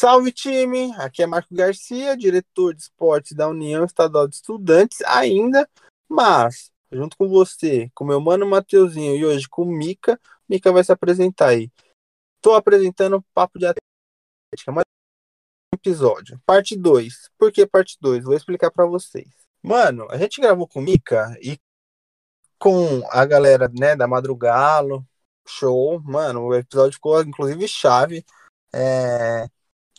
Salve time, aqui é Marco Garcia, diretor de esportes da União Estadual de Estudantes ainda, mas junto com você, com meu mano Mateuzinho e hoje com o Mica, Mica vai se apresentar aí. Tô apresentando o Papo de Atlética, mais um episódio, parte 2. Por que parte 2? Vou explicar para vocês. Mano, a gente gravou com o Mica e com a galera, né, da Madrugalo, show, mano, o episódio ficou inclusive chave. É,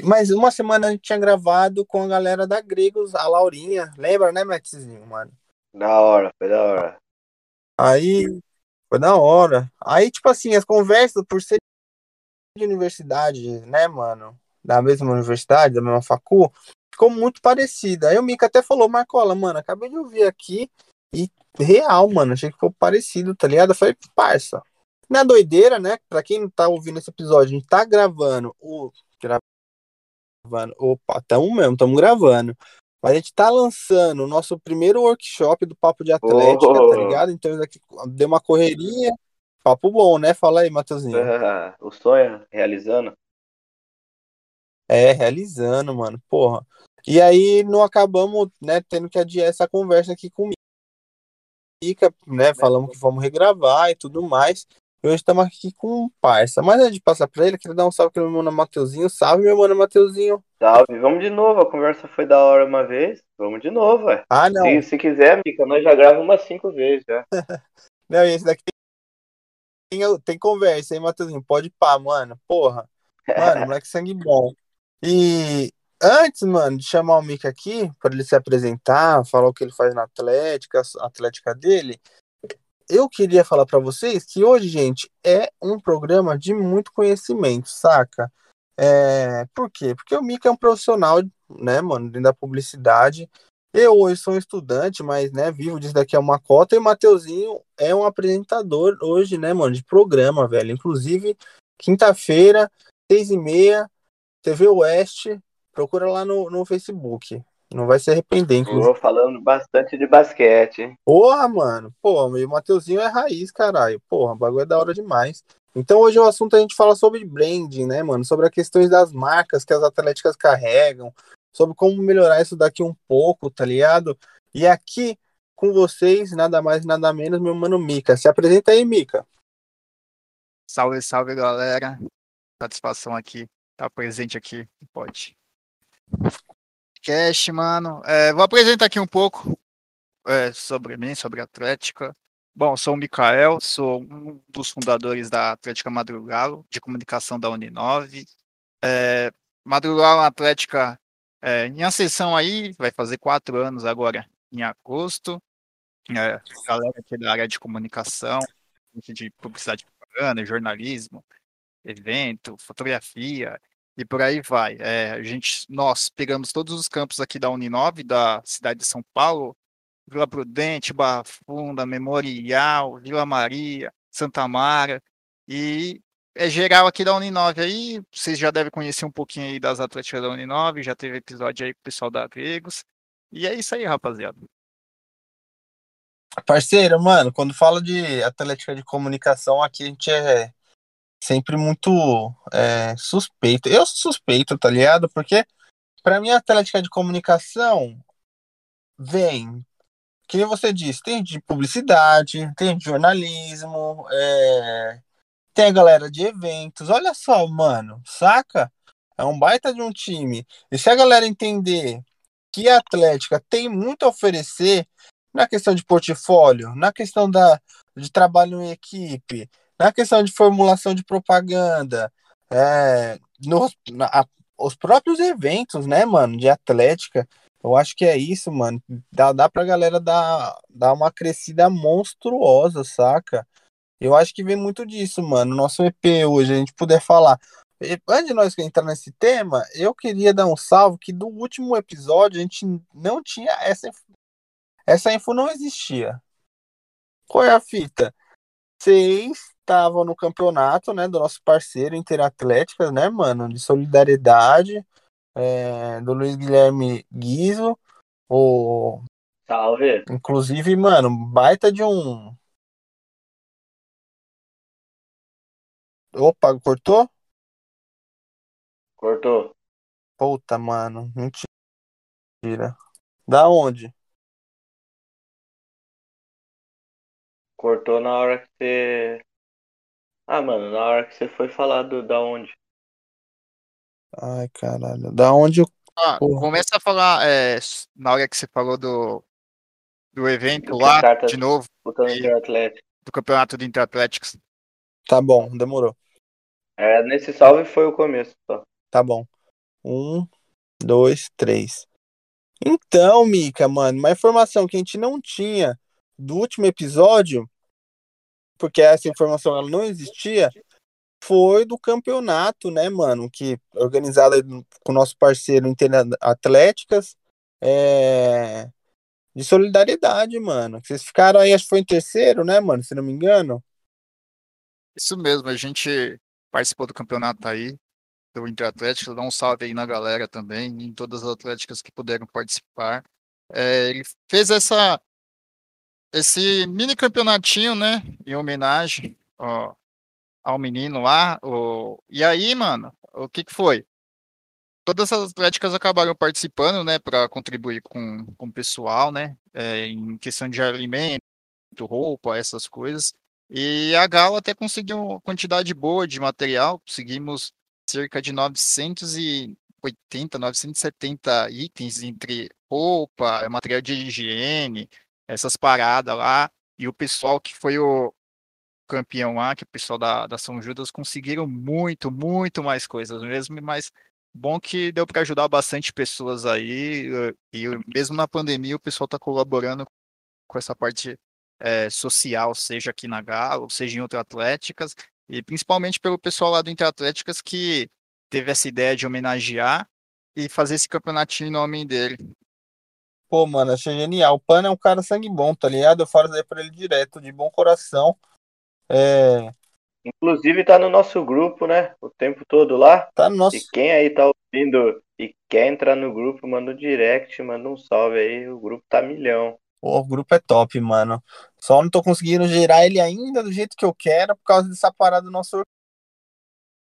mas uma semana a gente tinha gravado com a galera da Gregos, a Laurinha. Lembra, né, Maxzinho, mano? Da hora, foi da hora. Aí, foi da hora. Aí, tipo assim, as conversas, por ser de universidade, né, mano? Da mesma universidade, da mesma facu, ficou muito parecida. Aí o Mika até falou, Marcola, mano, acabei de ouvir aqui e real, mano, achei que ficou parecido, tá ligado? Eu falei, parça. Na doideira, né? Pra quem não tá ouvindo esse episódio, a gente tá gravando o gravando. Opa, tamo mesmo, estamos gravando. Mas a gente tá lançando o nosso primeiro workshop do Papo de Atlética, oh. tá ligado? Então isso aqui deu uma correria. Papo bom, né? Fala aí, Matheusinho. O sonho realizando. É, realizando, mano. Porra. E aí não acabamos, né, tendo que adiar essa conversa aqui com o Mica, né? Falamos que vamos regravar e tudo mais. E hoje estamos aqui com um parça. Mas antes de passar para ele, queria dar um salve para meu mano Mateuzinho. Salve, meu mano Mateuzinho. Salve, vamos de novo. A conversa foi da hora uma vez. Vamos de novo. Ah, não. Se, se quiser, Mica, nós já gravamos umas cinco vezes já. não, esse daqui tem, tem conversa, hein, Mateuzinho? Pode pá, mano. Porra. Mano, moleque sangue bom. E antes, mano, de chamar o Mica aqui, para ele se apresentar, falar o que ele faz na Atlética, a Atlética dele, eu queria falar para vocês que hoje, gente, é um programa de muito conhecimento, saca? É, por quê? Porque o Mika é um profissional, né, mano, dentro da publicidade. Eu hoje sou um estudante, mas, né, vivo disso daqui a uma cota. E o Mateuzinho é um apresentador hoje, né, mano, de programa, velho. Inclusive, quinta-feira, seis e meia, TV Oeste, procura lá no, no Facebook. Não vai se arrepender, inclusive. Tô falando bastante de basquete, hein? Porra, mano. Pô, e o Mateuzinho é raiz, caralho. Porra, o bagulho é da hora demais. Então hoje o assunto a gente fala sobre branding, né, mano? Sobre as questões das marcas que as atléticas carregam, sobre como melhorar isso daqui um pouco, tá ligado? E aqui com vocês, nada mais nada menos, meu mano Mica. Se apresenta aí, Mica. Salve, salve, galera. Satisfação aqui, tá presente aqui, pode podcast, mano. É, vou apresentar aqui um pouco é, sobre mim, sobre a Atlética. Bom, sou o Mikael, sou um dos fundadores da Atlética Madrugalo, de comunicação da Uninove. É, Madrugalo Atlética é, em ascensão aí, vai fazer quatro anos agora, em agosto. É, galera aqui da área de comunicação, de publicidade propaganda, jornalismo, evento, fotografia, e por aí vai. É, a gente, nós pegamos todos os campos aqui da Uninove, da cidade de São Paulo, Vila Prudente, Barra Funda, Memorial, Vila Maria, Santa Mara, e é geral aqui da Uninove aí, vocês já devem conhecer um pouquinho aí das atléticas da Uninove, já teve episódio aí com o pessoal da Gregos, e é isso aí, rapaziada. Parceiro, mano, quando fala de atlética de comunicação, aqui a gente é sempre muito é, suspeito. Eu suspeito, tá ligado? Porque para mim a Atlética de Comunicação vem, que você disse, tem de publicidade, tem de jornalismo, é, tem a galera de eventos. Olha só, mano, saca? É um baita de um time. E se a galera entender que a Atlética tem muito a oferecer na questão de portfólio, na questão da, de trabalho em equipe, na questão de formulação de propaganda, é, no, na, os próprios eventos, né, mano, de atlética, eu acho que é isso, mano. Dá, dá pra galera dar, dar uma crescida monstruosa, saca? Eu acho que vem muito disso, mano. Nosso EP hoje, a gente puder falar. Antes de nós entrar nesse tema, eu queria dar um salve que do último episódio a gente não tinha essa essa info não existia. Qual é a fita? Vocês estavam no campeonato, né, do nosso parceiro Interatlética, né, mano, de solidariedade, é, do Luiz Guilherme Guizo, o... Salve! Inclusive, mano, baita de um... Opa, cortou? Cortou. Puta, mano. Mentira. Da onde? Cortou na hora que você. Ah, mano, na hora que você foi falar do, da onde? Ai, caralho. Da onde eu. Ah, Porra. começa a falar, é, na hora que você falou do, do evento Do lá, de novo, E- de Atlético. do campeonato de Interatléticos. Tá bom, demorou. É, nesse salve foi o começo só. Tá bom. Um, dois, três. Então, Mica, mano, uma informação que a gente não tinha do último episódio, porque essa informação ela não existia, foi do campeonato, né, mano, que organizado com o nosso parceiro Inter Atléticas, é, de solidariedade, mano. Vocês ficaram aí, acho que foi em terceiro, né, mano, se não me engano. Isso mesmo, a gente participou do campeonato aí, do Interatlético, dá um salve aí na galera também, em todas as atléticas que puderam participar. É, ele fez essa esse mini campeonatinho, né, em homenagem ó, ao menino lá. O, e aí, mano, o que que foi? Todas as atléticas acabaram participando, né, para contribuir com, com o pessoal, né, é, em questão de alimento, roupa, essas coisas. E a Galo até conseguiu uma quantidade boa de material, conseguimos cerca de 980, 970 itens entre roupa, material de higiene, essas paradas lá. E o pessoal que foi o campeão lá, que o pessoal da, da São Judas, conseguiram muito, muito mais coisas mesmo, mas bom que deu para ajudar bastante pessoas aí, e mesmo na pandemia o pessoal está colaborando com essa parte eh, social, seja aqui na Galo, seja em outras atléticas, e principalmente pelo pessoal lá do Interatléticas que teve essa ideia de homenagear e fazer esse campeonatinho em nome dele. Pô, mano, achei genial. O Pana é um cara sangue bom, tá ligado? Eu falo aí pra ele direto, de bom coração. É, Inclusive tá no nosso grupo, né? O tempo todo lá. tá no nosso. E quem aí tá ouvindo e quer entrar no grupo, manda um direct, manda um salve aí. O grupo tá milhão. Pô, o grupo é top, mano. Só não tô conseguindo gerar ele ainda do jeito que eu quero por causa dessa parada do nosso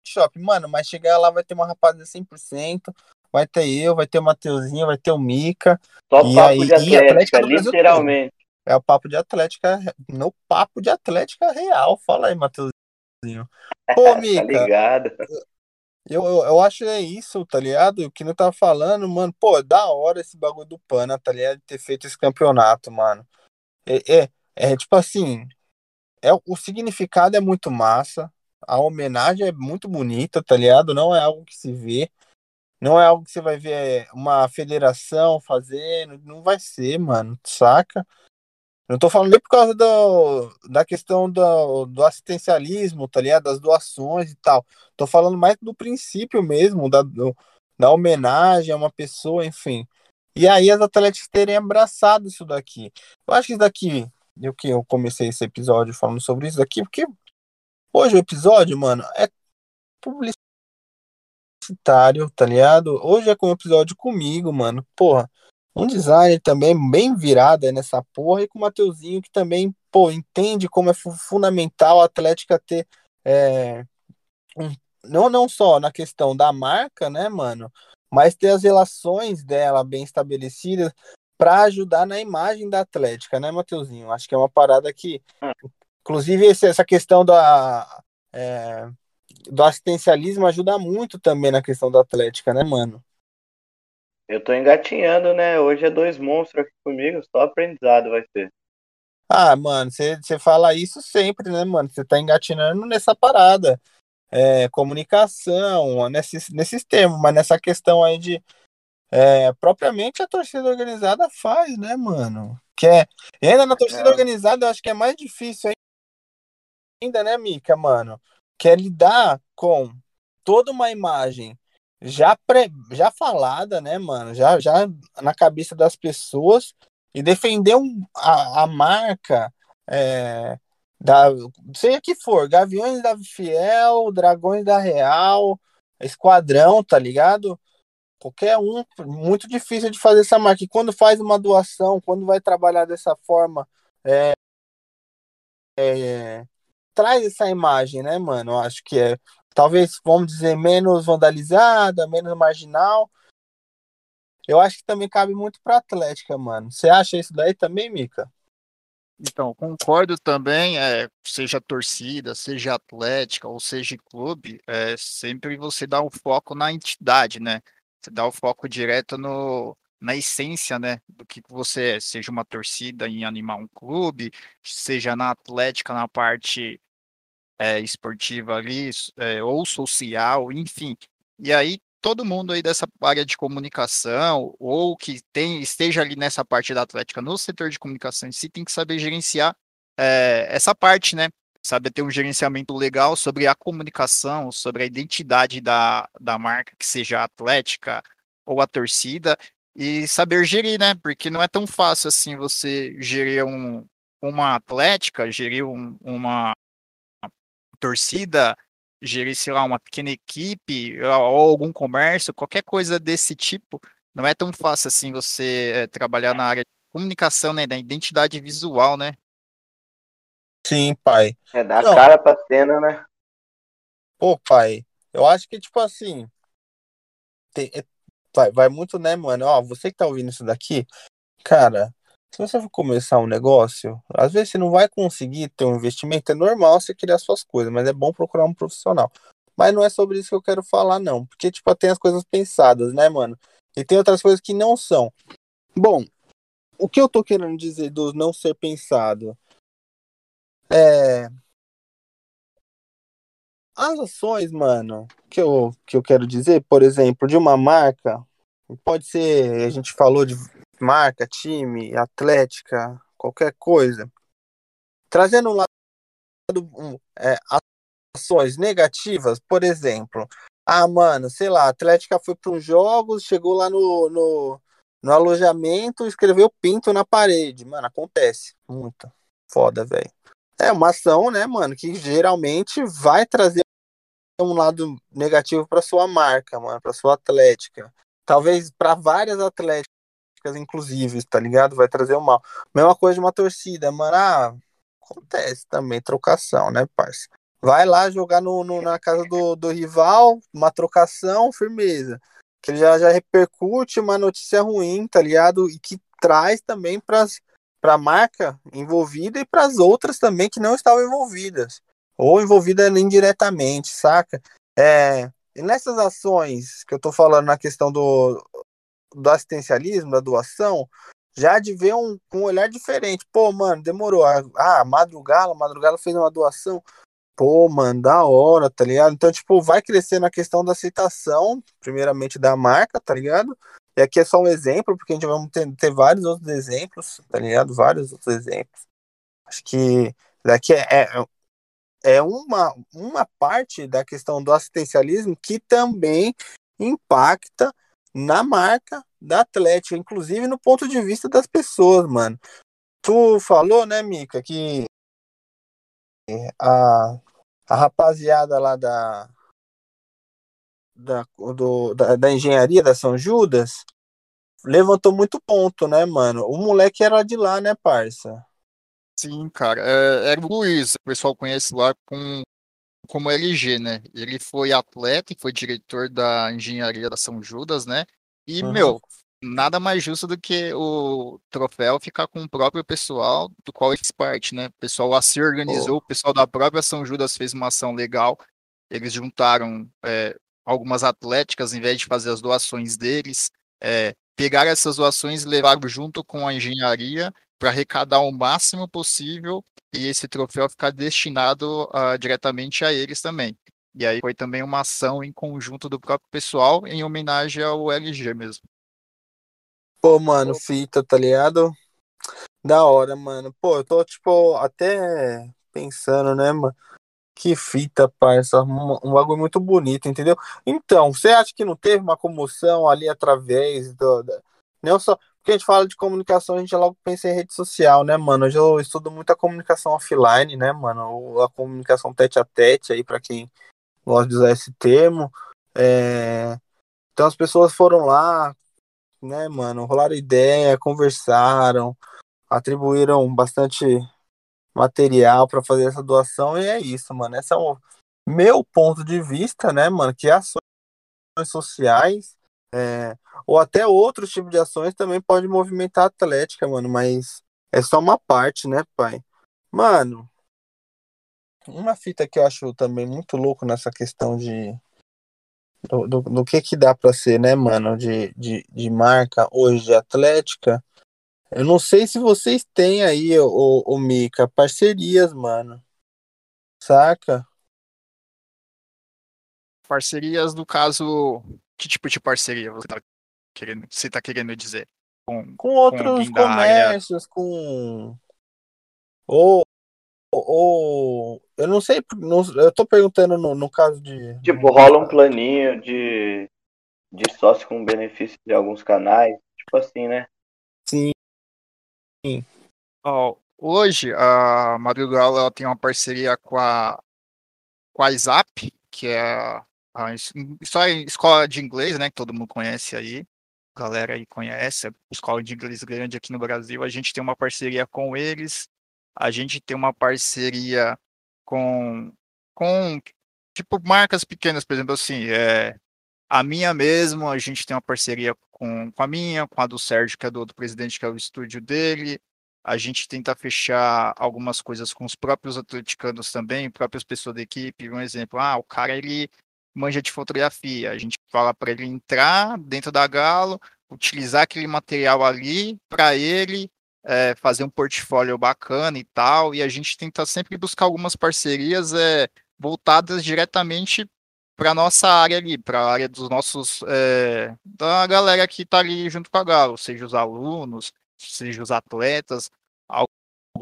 workshop. Mano, mas chegar lá vai ter uma rapaziada 100%. Vai ter eu, vai ter o Mateuzinho, vai ter o Mica. Só E papo aí- de atlética, Atlética do Brasil literalmente. É o papo de Atlética, no papo de Atlética real. Fala aí, Mateuzinho. Pô, Tá Mica, ligado? eu, eu, eu acho é isso, tá ligado? O que não tá falando, mano, pô, é da hora esse bagulho do Pana, tá ligado? De ter feito esse campeonato, mano. É, é, é tipo assim, é, o significado é muito massa, a homenagem é muito bonita, tá ligado? Não é algo que se vê, não é algo que você vai ver uma federação fazendo, não vai ser, mano, saca? Não tô falando nem por causa do, da questão do, do assistencialismo, tá ligado? Das doações e tal. Tô falando mais do princípio mesmo, da, do- da homenagem a uma pessoa, enfim. E aí as atletas terem abraçado isso daqui. Eu acho que isso daqui, eu que eu comecei esse episódio falando sobre isso daqui, porque hoje o episódio, mano, é publicitário, tá ligado? Hoje é com um episódio comigo, mano. Porra, um designer também bem virado nessa porra e com o Mateuzinho que também, pô, entende como é fu- fundamental a Atlética ter é, um- não, não só na questão da marca, né, mano, mas ter as relações dela bem estabelecidas para ajudar na imagem da Atlética, né, Mateuzinho? Acho que é uma parada que, inclusive, essa questão da, é, do assistencialismo ajuda muito também na questão da Atlética, né, mano? Eu tô engatinhando, né? Hoje é dois monstros aqui comigo, só aprendizado vai ser. Ah, mano, você fala isso sempre, né, mano? Você tá engatinhando nessa parada. É, comunicação, nesses, nesses termos, mas nessa questão aí de. é, propriamente a torcida organizada faz, né, mano? Que é, ainda na torcida É. organizada eu acho que é mais difícil ainda, né, Mica, mano? Que é lidar com toda uma imagem já, pré, já falada, né, mano? Já, já na cabeça das pessoas e defender um, a, a marca, é, da, seja que for, Gaviões da Fiel, Dragões da Real, Esquadrão, tá ligado? Qualquer um, muito difícil de fazer essa marca. E quando faz uma doação, quando vai trabalhar dessa forma, é, é, traz essa imagem, né, mano? Eu acho que é. talvez, vamos dizer, menos vandalizada, menos marginal. Eu acho que também cabe muito pra Atlética, mano. Você acha isso daí também, Mica? Então, concordo também, é, seja torcida, seja atlética ou seja clube, é, sempre você dá o foco na entidade, né? Você dá o foco direto no, na essência, né, do que você é, seja uma torcida em animar um clube, seja na atlética, na parte é, esportiva ali, é, ou social, enfim. E aí, todo mundo aí dessa área de comunicação, ou que tem, esteja ali nessa parte da atlética no setor de comunicação em si, tem que saber gerenciar é, essa parte, né? Saber ter um gerenciamento legal sobre a comunicação, sobre a identidade da, da marca, que seja a atlética ou a torcida, e saber gerir, né? Porque não é tão fácil assim você gerir um, uma atlética, gerir um, uma torcida, gerir, sei lá, uma pequena equipe ou algum comércio, qualquer coisa desse tipo, não é tão fácil assim você é, trabalhar na área de comunicação, né, da identidade visual, né? Sim, pai. É dar não. cara pra cena, né? Pô, pai, eu acho que, tipo assim, tem, é, vai, vai muito, né, mano? Ó, você que tá ouvindo isso daqui, cara, se você for começar um negócio, às vezes você não vai conseguir ter um investimento, é normal você criar suas coisas, mas é bom procurar um profissional. Mas não é sobre isso que eu quero falar, não. Porque, tipo, tem as coisas pensadas, né, mano? E tem outras coisas que não são. Bom, o que eu tô querendo dizer do não ser pensado é. As ações, mano, que eu, que eu quero dizer, por exemplo, de uma marca, pode ser, a gente falou de marca, time, atlética, qualquer coisa, trazendo um lado é, ações negativas, por exemplo, ah, mano, sei lá, a Atlética foi para os jogos, chegou lá no, no, no alojamento, escreveu pinto na parede. Mano, acontece. Muito. Foda, velho. É uma ação, né, mano, que geralmente vai trazer um lado negativo para sua marca, mano, para sua atlética. Talvez para várias atléticas inclusive, tá ligado? Vai trazer o mal. Mesma coisa de uma torcida, mano. Ah, acontece também, trocação, né, parça? Vai lá jogar no, no, na casa do, do rival, uma trocação, firmeza. Que ele já, já repercute uma notícia ruim, tá ligado? E que traz também para a marca envolvida e para as outras também que não estavam envolvidas. Ou envolvidas indiretamente, saca? É, e nessas ações que eu tô falando na questão do, do assistencialismo, da doação, já de ver um, um olhar diferente. Pô, mano, demorou. Ah, Madrugala, Madrugala fez uma doação. Pô, mano, da hora, tá ligado? Então, tipo, vai crescendo a questão da aceitação, primeiramente da marca, tá ligado? E aqui é só um exemplo, porque a gente vai ter, ter vários outros exemplos, tá ligado? Vários outros exemplos. Acho que daqui é, é, é uma, uma parte da questão do assistencialismo que também impacta na marca da Atlética, inclusive no ponto de vista das pessoas, mano. Tu falou, né, Mica, que a, a rapaziada lá da, da, do, da, da engenharia da São Judas levantou muito ponto, né, mano? O moleque era de lá, né, parça? Sim, cara. É, era o Luiz, o pessoal conhece lá com, como LG, né? Ele foi atleta e foi diretor da engenharia da São Judas, né? E, uhum. meu, nada mais justo do que o troféu ficar com o próprio pessoal do qual ele fez parte, né? O pessoal se organizou, oh. o pessoal da própria São Judas fez uma ação legal. Eles juntaram é, algumas atléticas, em vez de fazer as doações deles, é, pegaram essas doações e levaram junto com a engenharia para arrecadar o máximo possível e esse troféu ficar destinado uh, diretamente a eles também. E aí foi também uma ação em conjunto do próprio pessoal em homenagem ao LG mesmo. Pô, mano, fita, tá ligado? Da hora, mano. Pô, eu tô, tipo, até pensando, né, mano? Que fita, parça. Um, um bagulho muito bonito, entendeu? Então, você acha que não teve uma comoção ali através do. Não só. Porque a gente fala de comunicação, a gente logo pensa em rede social, né, mano? Hoje eu estudo muito a comunicação offline, né, mano? A comunicação tete a tete aí, para quem gosto de usar esse termo. É... Então as pessoas foram lá, né, mano, rolaram ideia, conversaram, atribuíram bastante material para fazer essa doação e é isso, mano. Essa é, um, meu ponto de vista, né, mano, que ações sociais é, ou até outros tipos de ações também pode movimentar a atlética, mano, mas é só uma parte, né, pai? Mano, uma fita que eu acho também muito louco nessa questão de do, do, do que que dá para ser, né, mano, de, de, de marca hoje de atlética. Eu não sei se vocês têm aí, o, o Mika, parcerias, mano. Saca? Parcerias, no caso, que tipo de parceria você tá querendo, você tá querendo dizer? Com, com outros com comércios, com. Ou, ou. Eu não sei, não, eu tô perguntando no, no caso de. Tipo, rola um planinho de, de sócio com benefício de alguns canais, tipo assim, né? Sim. Sim. Oh, hoje a Madrigal tem uma parceria com a, com a ISAP, que é a só escola de inglês, né, que todo mundo conhece aí, galera aí conhece, escola de inglês grande aqui no Brasil, a gente tem uma parceria com eles, a gente tem uma parceria com, com tipo, marcas pequenas, por exemplo, assim, é, a minha mesmo, a gente tem uma parceria com, com a minha, com a do Sérgio, que é do outro presidente, que é o estúdio dele, a gente tenta fechar algumas coisas com os próprios atleticanos também, próprias pessoas da equipe. Um exemplo, ah, o cara ele manja de fotografia. A gente fala para ele entrar dentro da Galo, utilizar aquele material ali para ele é, fazer um portfólio bacana e tal. E a gente tenta sempre buscar algumas parcerias é, voltadas diretamente para nossa área ali, para a área dos nossos é, da galera que está ali junto com a Galo, seja os alunos, seja os atletas, algo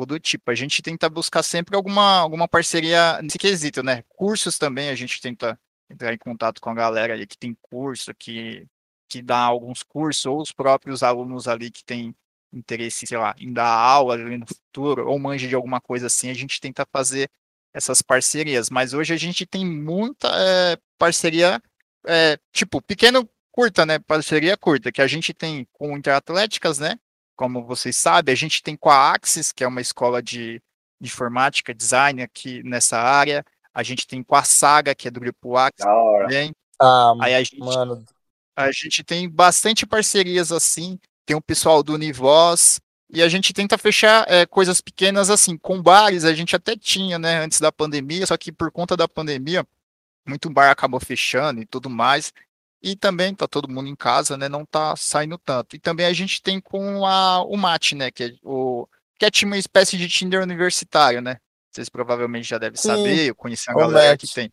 do tipo. A gente tenta buscar sempre alguma, alguma parceria nesse quesito, né? Cursos também a gente tenta entrar em contato com a galera ali que tem curso, que, que dá alguns cursos, ou os próprios alunos ali que têm interesse, sei lá, em dar aula ali no futuro, ou manja de alguma coisa assim, a gente tenta fazer essas parcerias. Mas hoje a gente tem muita é, parceria, é, tipo, pequeno, curta, né? Parceria curta, que a gente tem com Interatléticas, né? Como vocês sabem, a gente tem com a Axis, que é uma escola de informática, design aqui nessa área. A gente tem com a Saga, que é do grupo A também. Ah, Aí a gente, mano. A gente tem bastante parcerias assim. Tem o pessoal do Univoz. E a gente tenta fechar é, coisas pequenas assim. Com bares, a gente até tinha, né, antes da pandemia. Só que por conta da pandemia, muito bar acabou fechando e tudo mais. E também tá todo mundo em casa, né? Não tá saindo tanto. E também a gente tem com a, o MAT, né? Que é, o, que é uma espécie de Tinder universitário, né? Vocês provavelmente já devem Sim. saber, eu conheci a galera que tem.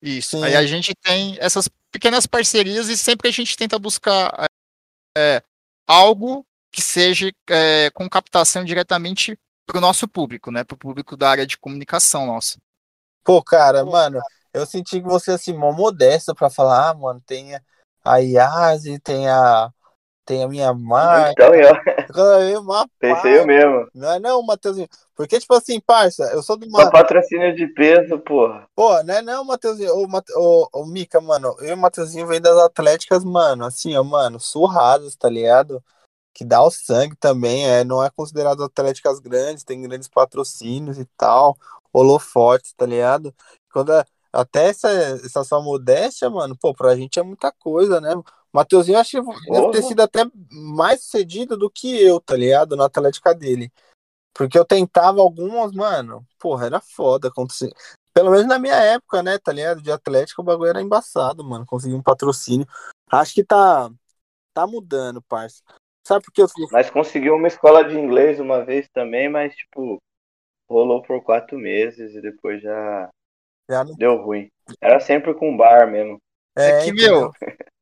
Isso. Sim. Aí a gente tem essas pequenas parcerias e sempre a gente tenta buscar é, algo que seja é, com captação diretamente para o nosso público, né? Para o público da área de comunicação nossa. Pô, cara, Pô, mano, eu senti que você assim, mó modesta para falar, ah, mano, tem a IASE, tem a tem a minha marca. Então, eu. Uma Pensei eu mesmo. Não é não, Matheusinho. Porque, tipo assim, parça, eu sou do uma. patrocínio de peso, porra. Pô, não é não, Matheusinho. Ô, Mate... ô, ô, Mica, mano, eu e o Matheusinho vem das Atléticas, mano, assim, ó, mano, surradas, tá ligado? Que dá o sangue também, é, não é considerado Atléticas grandes, tem grandes patrocínios e tal, holofotes, tá ligado? Quando é, até essa, essa sua modéstia, mano, pô, pra gente é muita coisa, né? Mateuzinho acho que deve ter sido até mais sucedido do que eu, tá ligado? Na Atlética dele. Porque eu tentava algumas, mano, porra, era foda acontecer. Pelo menos na minha época, né, tá ligado? De Atlético o bagulho era embaçado, mano. Consegui um patrocínio. Acho que tá, tá mudando, parça. Sabe por que eu Mas conseguiu uma escola de inglês uma vez também, mas, tipo, rolou por quatro meses e depois já, já não... deu ruim. Era sempre com bar mesmo. É, é que, meu,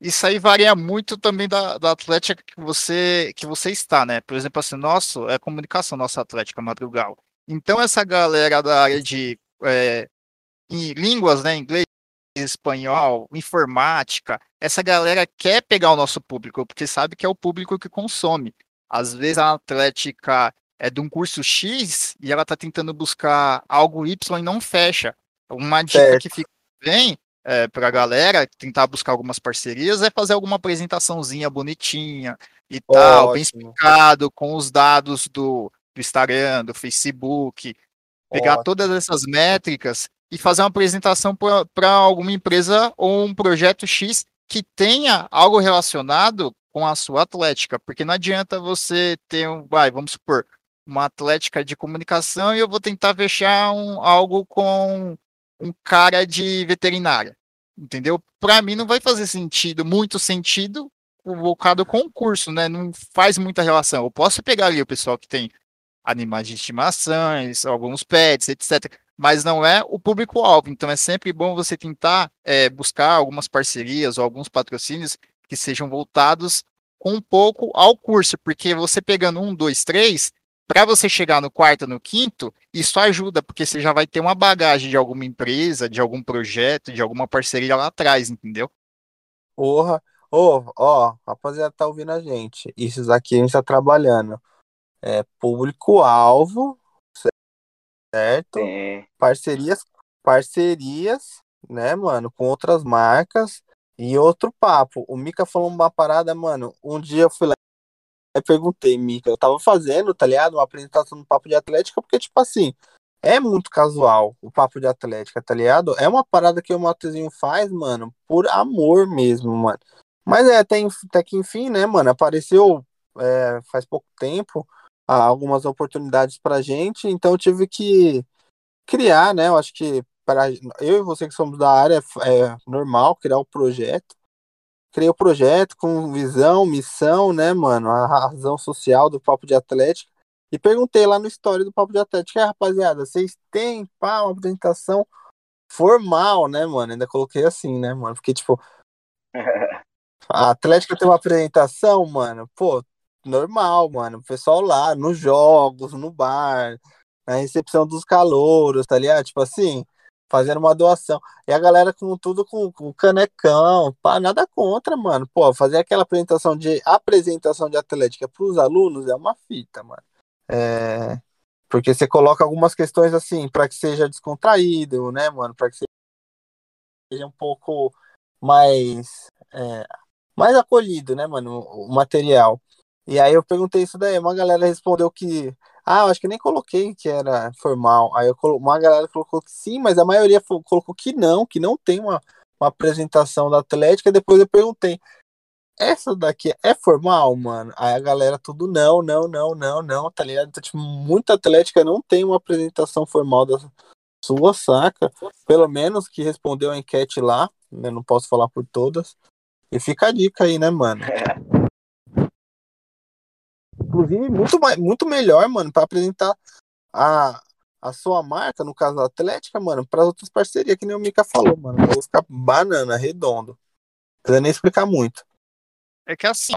isso aí varia muito também da, da atlética que você, que você está, né? Por exemplo, assim, nosso é comunicação, nossa atlética madrugal. Então, essa galera da área de é, línguas, né? Inglês, espanhol, informática, essa galera quer pegar o nosso público, porque sabe que é o público que consome. Às vezes a atlética é de um curso X e ela está tentando buscar algo Y e não fecha. Uma dica certo. que fica bem é, para a galera tentar buscar algumas parcerias é fazer alguma apresentaçãozinha bonitinha e Ótimo. tal, bem explicado, com os dados do, do Instagram, do Facebook, pegar Ótimo. todas essas métricas e fazer uma apresentação para alguma empresa ou um projeto X que tenha algo relacionado com a sua atlética, porque não adianta você ter um, vai, vamos supor, uma atlética de comunicação e eu vou tentar fechar um, algo com um cara de veterinária, entendeu? Para mim não vai fazer sentido, muito sentido, colocado com o curso, né? Não faz muita relação. Eu posso pegar ali o pessoal que tem animais de estimações, alguns pets, etc. Mas não é o público-alvo. Então é sempre bom você tentar é, buscar algumas parcerias ou alguns patrocínios que sejam voltados um pouco ao curso, porque você pegando um, dois, três, para você chegar no quarto, no quinto, isso ajuda, porque você já vai ter uma bagagem de alguma empresa, de algum projeto, de alguma parceria lá atrás, entendeu? Porra, ô, oh, ó, rapaziada, tá ouvindo a gente. Isso aqui a gente tá trabalhando. É público-alvo, certo? Sim. Parcerias, parcerias, né, mano, com outras marcas. E outro papo, o Mika falou uma parada, mano. Um dia eu fui lá e perguntei, Mika, eu tava fazendo, tá ligado? Uma apresentação do papo de atlética, porque, tipo assim, é muito casual o papo de atlética, tá ligado? É uma parada que o Motezinho faz, mano, por amor mesmo, mano. Mas é, até, até que enfim, né, mano, apareceu é, faz pouco tempo algumas oportunidades pra gente, então tive que criar, né? Eu acho que para eu e você que somos da área é normal criar o projeto. Criei o um projeto com visão, missão, né, mano? A razão social do Papo de Atlético. E perguntei lá no story do Papo de Atlético, é, rapaziada, vocês têm pá, uma apresentação formal, né, mano? Ainda coloquei assim, né, mano? Porque, tipo, a Atlética tem uma apresentação, mano, pô, normal, mano. O pessoal lá, nos jogos, no bar, na recepção dos calouros, tá ligado? Tipo assim, fazendo uma doação. E a galera com tudo com, com canecão, pá, nada contra, mano. Pô, fazer aquela apresentação de apresentação de atlética para os alunos é uma fita, mano. É, porque você coloca algumas questões assim para que seja descontraído, né, mano, para que seja um pouco mais é, mais acolhido, né, mano, o material. E aí eu perguntei isso daí, uma galera respondeu que ah, eu acho que nem coloquei que era formal. Aí colo... uma galera colocou que sim, mas a maioria colocou que não, que não tem uma, uma apresentação da Atlética. Depois eu perguntei, essa daqui é formal, mano? Aí a galera tudo não, não, não, não, não, tá ligado? Então, tipo, muita Atlética não tem uma apresentação formal da sua, saca? Pelo menos que respondeu a enquete lá, né? Não posso falar por todas. E fica a dica aí, né, mano? Inclusive, muito, muito melhor, mano, para apresentar a, a sua marca, no caso a Atlética, mano, para outras parcerias, que nem o Mika falou, mano. Vai ficar banana, redondo. Não nem explicar muito. É que assim,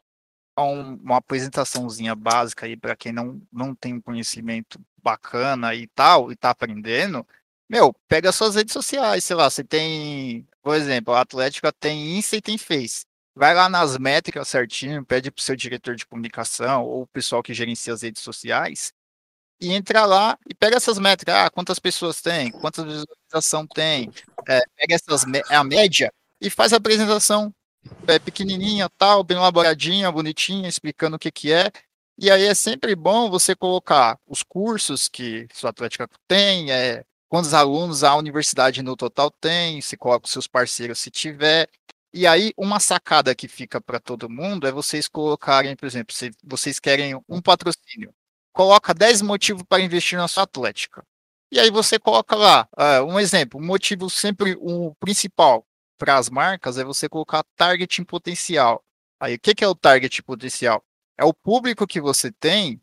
uma apresentaçãozinha básica aí para quem não, não tem um conhecimento bacana e tal, e tá aprendendo, meu, pega suas redes sociais, sei lá, você tem, por exemplo, a Atlética tem Insta e tem Face vai lá nas métricas certinho, pede para o seu diretor de comunicação ou o pessoal que gerencia as redes sociais e entra lá e pega essas métricas. Ah, quantas pessoas tem, quantas visualização tem, é, pega essas, a média e faz a apresentação é, pequenininha, tal, bem elaboradinha, bonitinha, explicando o que, que é. E aí é sempre bom você colocar os cursos que sua Atlética tem, é, quantos alunos a universidade no total tem, se coloca os seus parceiros se tiver, e aí, uma sacada que fica para todo mundo é vocês colocarem, por exemplo, se vocês querem um patrocínio, coloca 10 motivos para investir na sua atlética. E aí você coloca lá, uh, um exemplo, um motivo sempre, o um principal para as marcas é você colocar target em potencial. Aí, o que, que é o target potencial? É o público que você tem,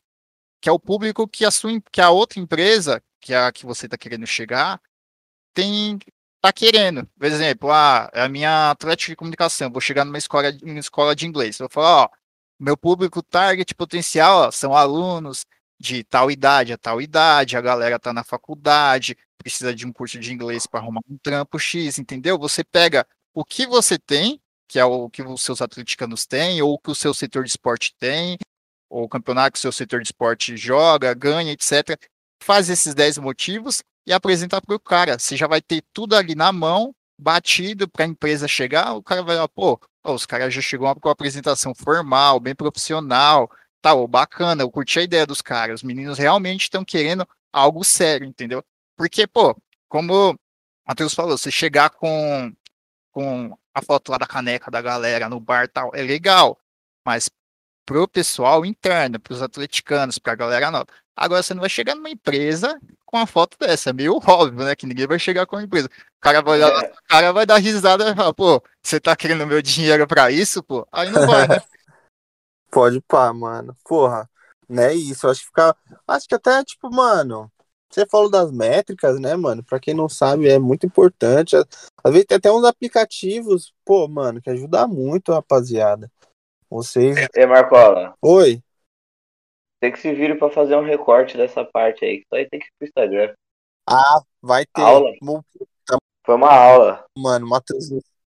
que é o público que a, sua, que a outra empresa, que é a que você está querendo chegar, tem tá querendo. Por exemplo, ah, é a minha atlética de comunicação, vou chegar numa escola, numa escola de inglês. Eu vou falar, ó, meu público target potencial ó, são alunos de tal idade a tal idade, a galera tá na faculdade, precisa de um curso de inglês para arrumar um trampo X, entendeu? Você pega o que você tem, que é o que os seus atleticanos têm, ou que o seu setor de esporte tem, ou o campeonato que o seu setor de esporte joga, ganha, etc. Faz esses 10 motivos e apresenta para o cara. Você já vai ter tudo ali na mão, batido para a empresa chegar. O cara vai lá, pô, os caras já chegou com uma apresentação formal, bem profissional, tal, bacana. Eu curti a ideia dos caras. Os meninos realmente estão querendo algo sério, entendeu? Porque, pô, como Matheus falou, você chegar com, com a foto lá da caneca da galera no bar tal, é legal, mas pro pessoal interno, pros atleticanos, pra galera nova. Agora você não vai chegar numa empresa com uma foto dessa, é meio óbvio, né? Que ninguém vai chegar com a empresa. O cara vai, dar, é. o cara vai dar risada e falar, pô, você tá querendo meu dinheiro pra isso, pô? Aí não vai, né? Pode pá, mano. Porra, né? Isso, acho que fica. Acho que até, tipo, mano, você falou das métricas, né, mano? Pra quem não sabe, é muito importante. Às vezes tem até uns aplicativos, pô, mano, que ajuda muito, rapaziada. Vocês. E Marcola? Oi. Tem que se vir pra fazer um recorte dessa parte aí. Isso aí tem que ir pro Instagram. Ah, vai ter. Aula. Foi uma aula. Mano, Matheus,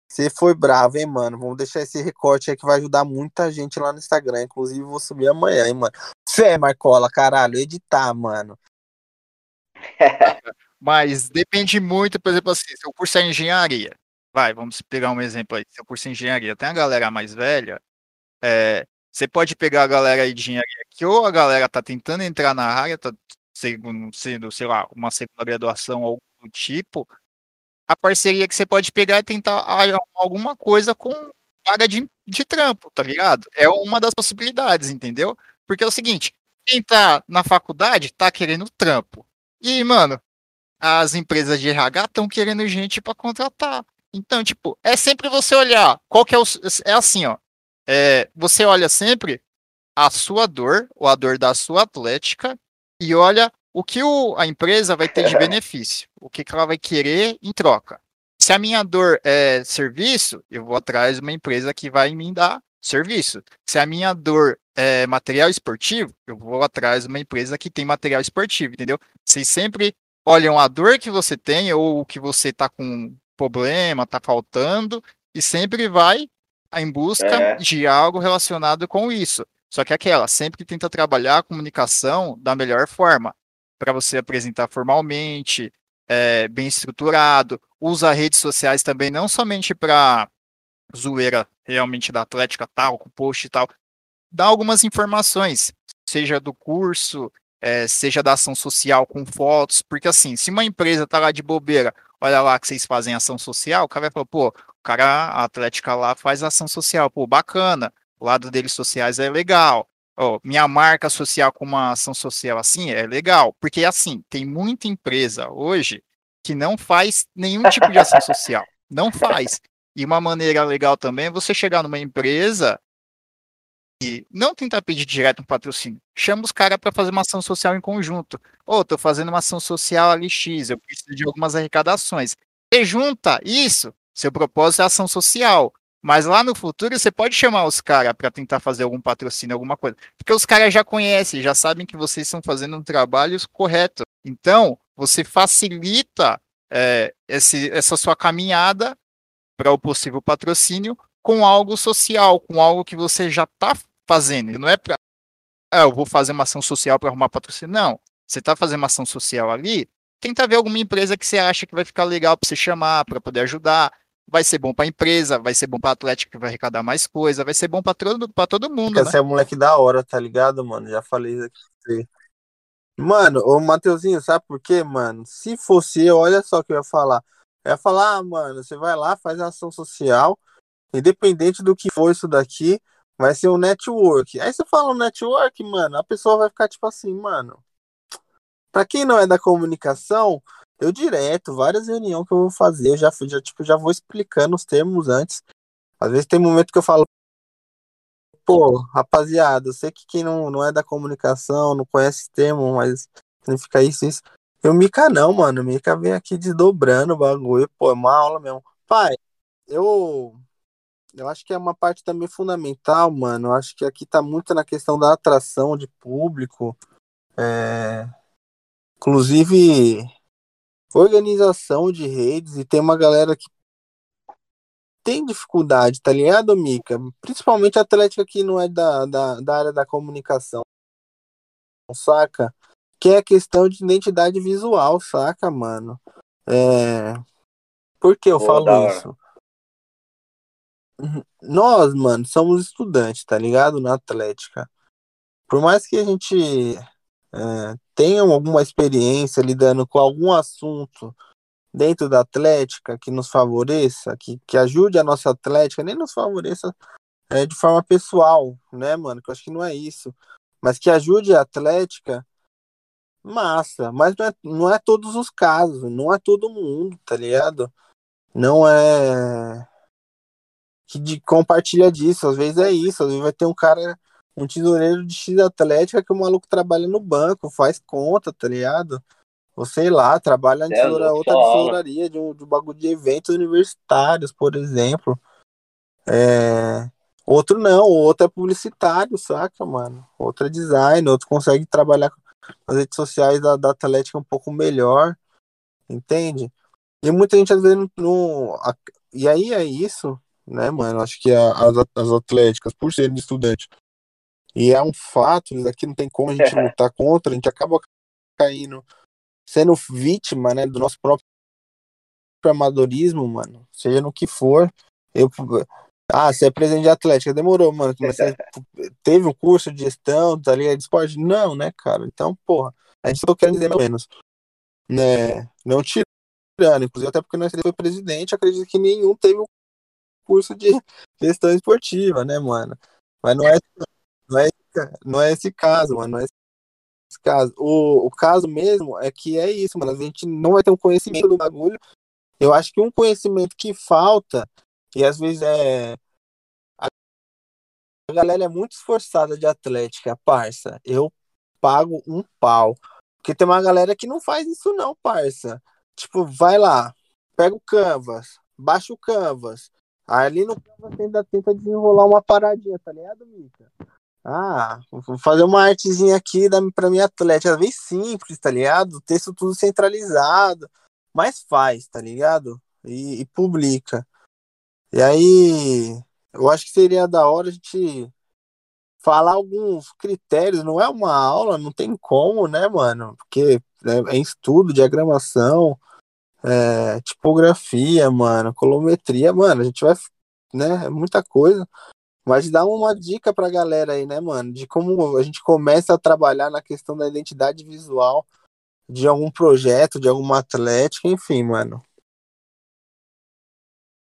você foi bravo, hein, mano? Vamos deixar esse recorte aí que vai ajudar muita gente lá no Instagram. Inclusive, vou subir amanhã, hein, mano. Fé, Marcola, caralho, editar, mano. Mas depende muito, por exemplo, assim, se eu curso é engenharia, vai, vamos pegar um exemplo aí, se eu curso engenharia, tem a galera mais velha, é, você pode pegar a galera de engenharia que ou a galera tá tentando entrar na área, tá sendo, sendo sei lá, uma segunda graduação ou do tipo, a parceria que você pode pegar é tentar alguma coisa com vaga de, de trampo, tá ligado? É uma das possibilidades, entendeu? Porque é o seguinte, quem tá na faculdade tá querendo trampo. E, mano, as empresas de RH estão querendo gente para contratar. Então, tipo, é sempre você olhar qual que é o. É assim, ó. É, você olha sempre a sua dor, ou a dor da sua atlética, e olha o que o, a empresa vai ter de benefício, o que, que ela vai querer em troca. Se a minha dor é serviço, eu vou atrás de uma empresa que vai me dar serviço. Se a minha dor é material esportivo, eu vou atrás de uma empresa que tem material esportivo, entendeu? Vocês sempre olham a dor que você tem ou o que você está com problema, está faltando, e sempre vai em busca é. de algo relacionado com isso. Só que aquela, sempre tenta trabalhar a comunicação da melhor forma, para você apresentar formalmente, é, bem estruturado, usa redes sociais também, não somente para zoeira realmente da Atlética tal, com post e tal, dá algumas informações, seja do curso, é, seja da ação social com fotos, porque assim, se uma empresa tá lá de bobeira, olha lá que vocês fazem ação social, o cara vai falar, pô, o cara, a Atlética lá faz ação social, pô, bacana, o lado deles sociais é legal, oh, minha marca social com uma ação social assim é legal, porque assim, tem muita empresa hoje que não faz nenhum tipo de ação social, não faz. E uma maneira legal também é você chegar numa empresa não tentar pedir direto um patrocínio. Chama os caras para fazer uma ação social em conjunto. Ô, oh, tô fazendo uma ação social ali X, eu preciso de algumas arrecadações. E junta isso. Seu propósito é ação social. Mas lá no futuro você pode chamar os caras para tentar fazer algum patrocínio, alguma coisa. Porque os caras já conhecem, já sabem que vocês estão fazendo um trabalho correto. Então, você facilita é, esse, essa sua caminhada para o possível patrocínio com algo social, com algo que você já está fazendo. Não é para, ah, eu vou fazer uma ação social para arrumar patrocínio. Não. Você está fazendo uma ação social ali, tenta ver alguma empresa que você acha que vai ficar legal para você chamar, para poder ajudar. Vai ser bom para a empresa, vai ser bom para Atlético que vai arrecadar mais coisa, vai ser bom para todo, todo mundo. Você né? é moleque da hora, tá ligado, mano? Já falei isso aqui. Mano, ô Mateuzinho, sabe por quê, mano? Se fosse eu, olha só o que eu ia falar. Eu ia falar, ah, mano, você vai lá, faz ação social, independente do que for isso daqui, vai ser um network. Aí você fala um network, mano, a pessoa vai ficar tipo assim, mano. Pra quem não é da comunicação, eu direto, várias reuniões que eu vou fazer, eu já, já, tipo, já vou explicando os termos antes. Às vezes tem momento que eu falo, pô, rapaziada, eu sei que quem não, não é da comunicação, não conhece termo, mas significa isso, isso. Eu Mica não, mano. Mica vem aqui desdobrando o bagulho, pô, é uma aula mesmo. Pai, eu eu acho que é uma parte também fundamental, mano. Eu acho que aqui tá muito na questão da atração de público. É... Inclusive, organização de redes. E tem uma galera que tem dificuldade, tá ligado, Mica? Principalmente a Atlética que não é da, da, da área da comunicação. Saca? Que é a questão de identidade visual, saca, mano? É... Por que eu Pô, falo isso? Nós, mano, somos estudantes, tá ligado? Na Atlética. Por mais que a gente é, tenha alguma experiência lidando com algum assunto dentro da Atlética que nos favoreça, que, que ajude a nossa Atlética, nem nos favoreça é, de forma pessoal, né, mano? Que eu acho que não é isso. Mas que ajude a Atlética, massa. Mas não é, não é todos os casos, não é todo mundo, tá ligado? Não é que de, compartilha disso. Às vezes é isso, às vezes vai ter um cara, um tesoureiro de X Atlética que o maluco trabalha no banco, faz conta, tá ligado? Ou sei lá, trabalha em tesoura, outra tesouraria de um, de um bagulho de eventos universitários, por exemplo. É... Outro não, outro é publicitário, saca, mano? Outro é design, outro consegue trabalhar as redes sociais da, da Atlética um pouco melhor, entende? E muita gente às vezes não. e aí é isso, né, mano? Acho que a, as, as atléticas, por serem estudantes, e é um fato, aqui não tem como a gente lutar contra, a gente acaba caindo, sendo vítima, né, do nosso próprio amadorismo, mano, seja no que for. Eu, ah, você é presidente de Atlética, demorou, mano, mas você teve um curso de gestão, tá ligado, de esporte? Não, né, cara? Então, porra, a gente só quer dizer menos, né, não tirando, inclusive até porque nós foi presidente, acredito que nenhum teve o curso de gestão esportiva, né, mano? Mas não é, não é, não é esse caso, mano. Não é esse caso. O, o caso mesmo é que é isso, mano. A gente não vai ter um conhecimento do bagulho. Eu acho que um conhecimento que falta, e às vezes é. A, galera é muito esforçada de atlética, parça. Eu pago um pau. Porque tem uma galera que não faz isso, não, parça. Tipo, vai lá, pega o canvas, baixa o canvas, Ali no você ainda tenta desenrolar uma paradinha, tá ligado, Mica? Ah, vou fazer uma artezinha aqui pra minha atleta. Bem simples, tá ligado? O texto tudo centralizado. Mas faz, tá ligado? E, e publica. E aí, eu acho que seria da hora a gente falar alguns critérios. Não é uma aula, não tem como, né, mano? Porque é, é estudo, diagramação é, tipografia, mano, colometria, mano, a gente vai, né, é muita coisa. Mas dá uma dica pra galera aí, né, mano, de como a gente começa a trabalhar na questão da identidade visual de algum projeto, de alguma atlética, enfim, mano.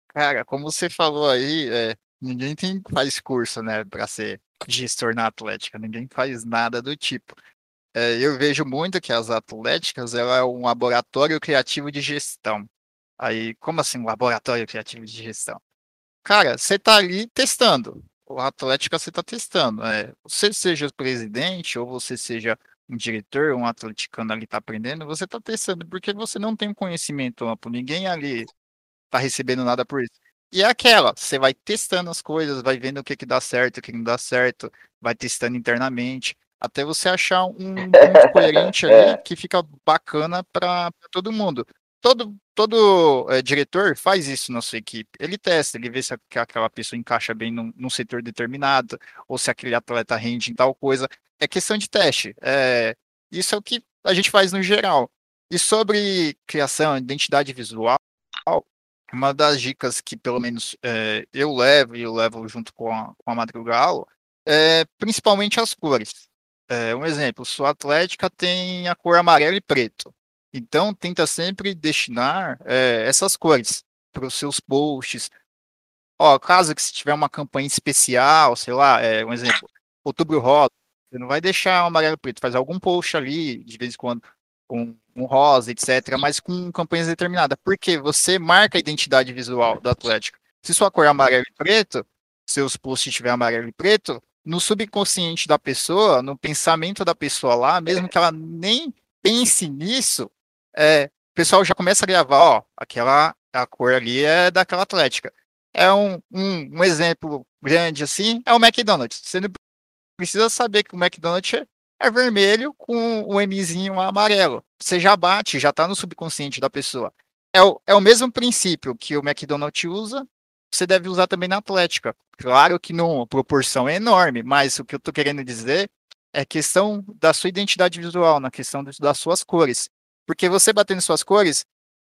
Cara, como você falou aí, é, ninguém tem, faz curso, né, pra ser gestor na atlética, ninguém faz nada do tipo. É, eu vejo muito que as atléticas ela é um laboratório criativo de gestão. Aí, como assim, um laboratório criativo de gestão? Cara, você está ali testando. O Atlética você está testando. É, você seja presidente ou você seja um diretor, um atleticano ali está aprendendo, você está testando, porque você não tem conhecimento amplo, ninguém ali está recebendo nada por isso. E é aquela, você vai testando as coisas, vai vendo o que, que dá certo, o que não dá certo, vai testando internamente até você achar um ponto coerente ali é. que fica bacana para todo mundo. Todo, todo é, diretor faz isso na sua equipe. Ele testa, ele vê se aquela pessoa encaixa bem num, num, setor determinado, ou se aquele atleta rende em tal coisa. É questão de teste. É, isso é o que a gente faz no geral. E sobre criação, identidade visual, uma das dicas que pelo menos é, eu levo e eu levo junto com a, com a Madrugalo é principalmente as cores. É, um exemplo, sua Atlética tem a cor amarelo e preto. Então, tenta sempre destinar é, essas cores para os seus posts. Ó, caso que se tiver uma campanha especial, sei lá, é, um exemplo, outubro rosa, você não vai deixar o amarelo e preto, faz algum post ali, de vez em quando, com um rosa, etc., mas com campanhas determinadas. Porque você marca a identidade visual da Atlética. Se sua cor é amarelo e preto, seus posts tiver amarelo e preto, no subconsciente da pessoa, no pensamento da pessoa lá, mesmo que ela nem pense nisso, é, o pessoal já começa a gravar, ó, aquela a cor ali é daquela atlética. É um, um, um exemplo grande assim, é o McDonald's. Você não precisa saber que o McDonald's é vermelho com o Mzinho amarelo. Você já bate, já está no subconsciente da pessoa. É o, é o mesmo princípio que o McDonald's usa você deve usar também na Atlética. Claro que não proporção é enorme, mas o que eu estou querendo dizer é questão da sua identidade visual, na questão das suas cores. Porque você batendo suas cores,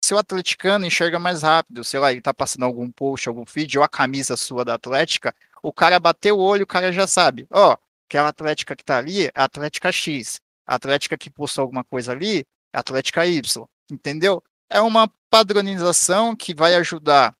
seu atleticano enxerga mais rápido, sei lá, ele está passando algum post, algum feed, ou a camisa sua da Atlética, o cara bateu o olho, o cara já sabe, ó, oh, aquela Atlética que está ali é a Atlética X, a Atlética que postou alguma coisa ali é a Atlética Y, entendeu? é uma padronização que vai ajudar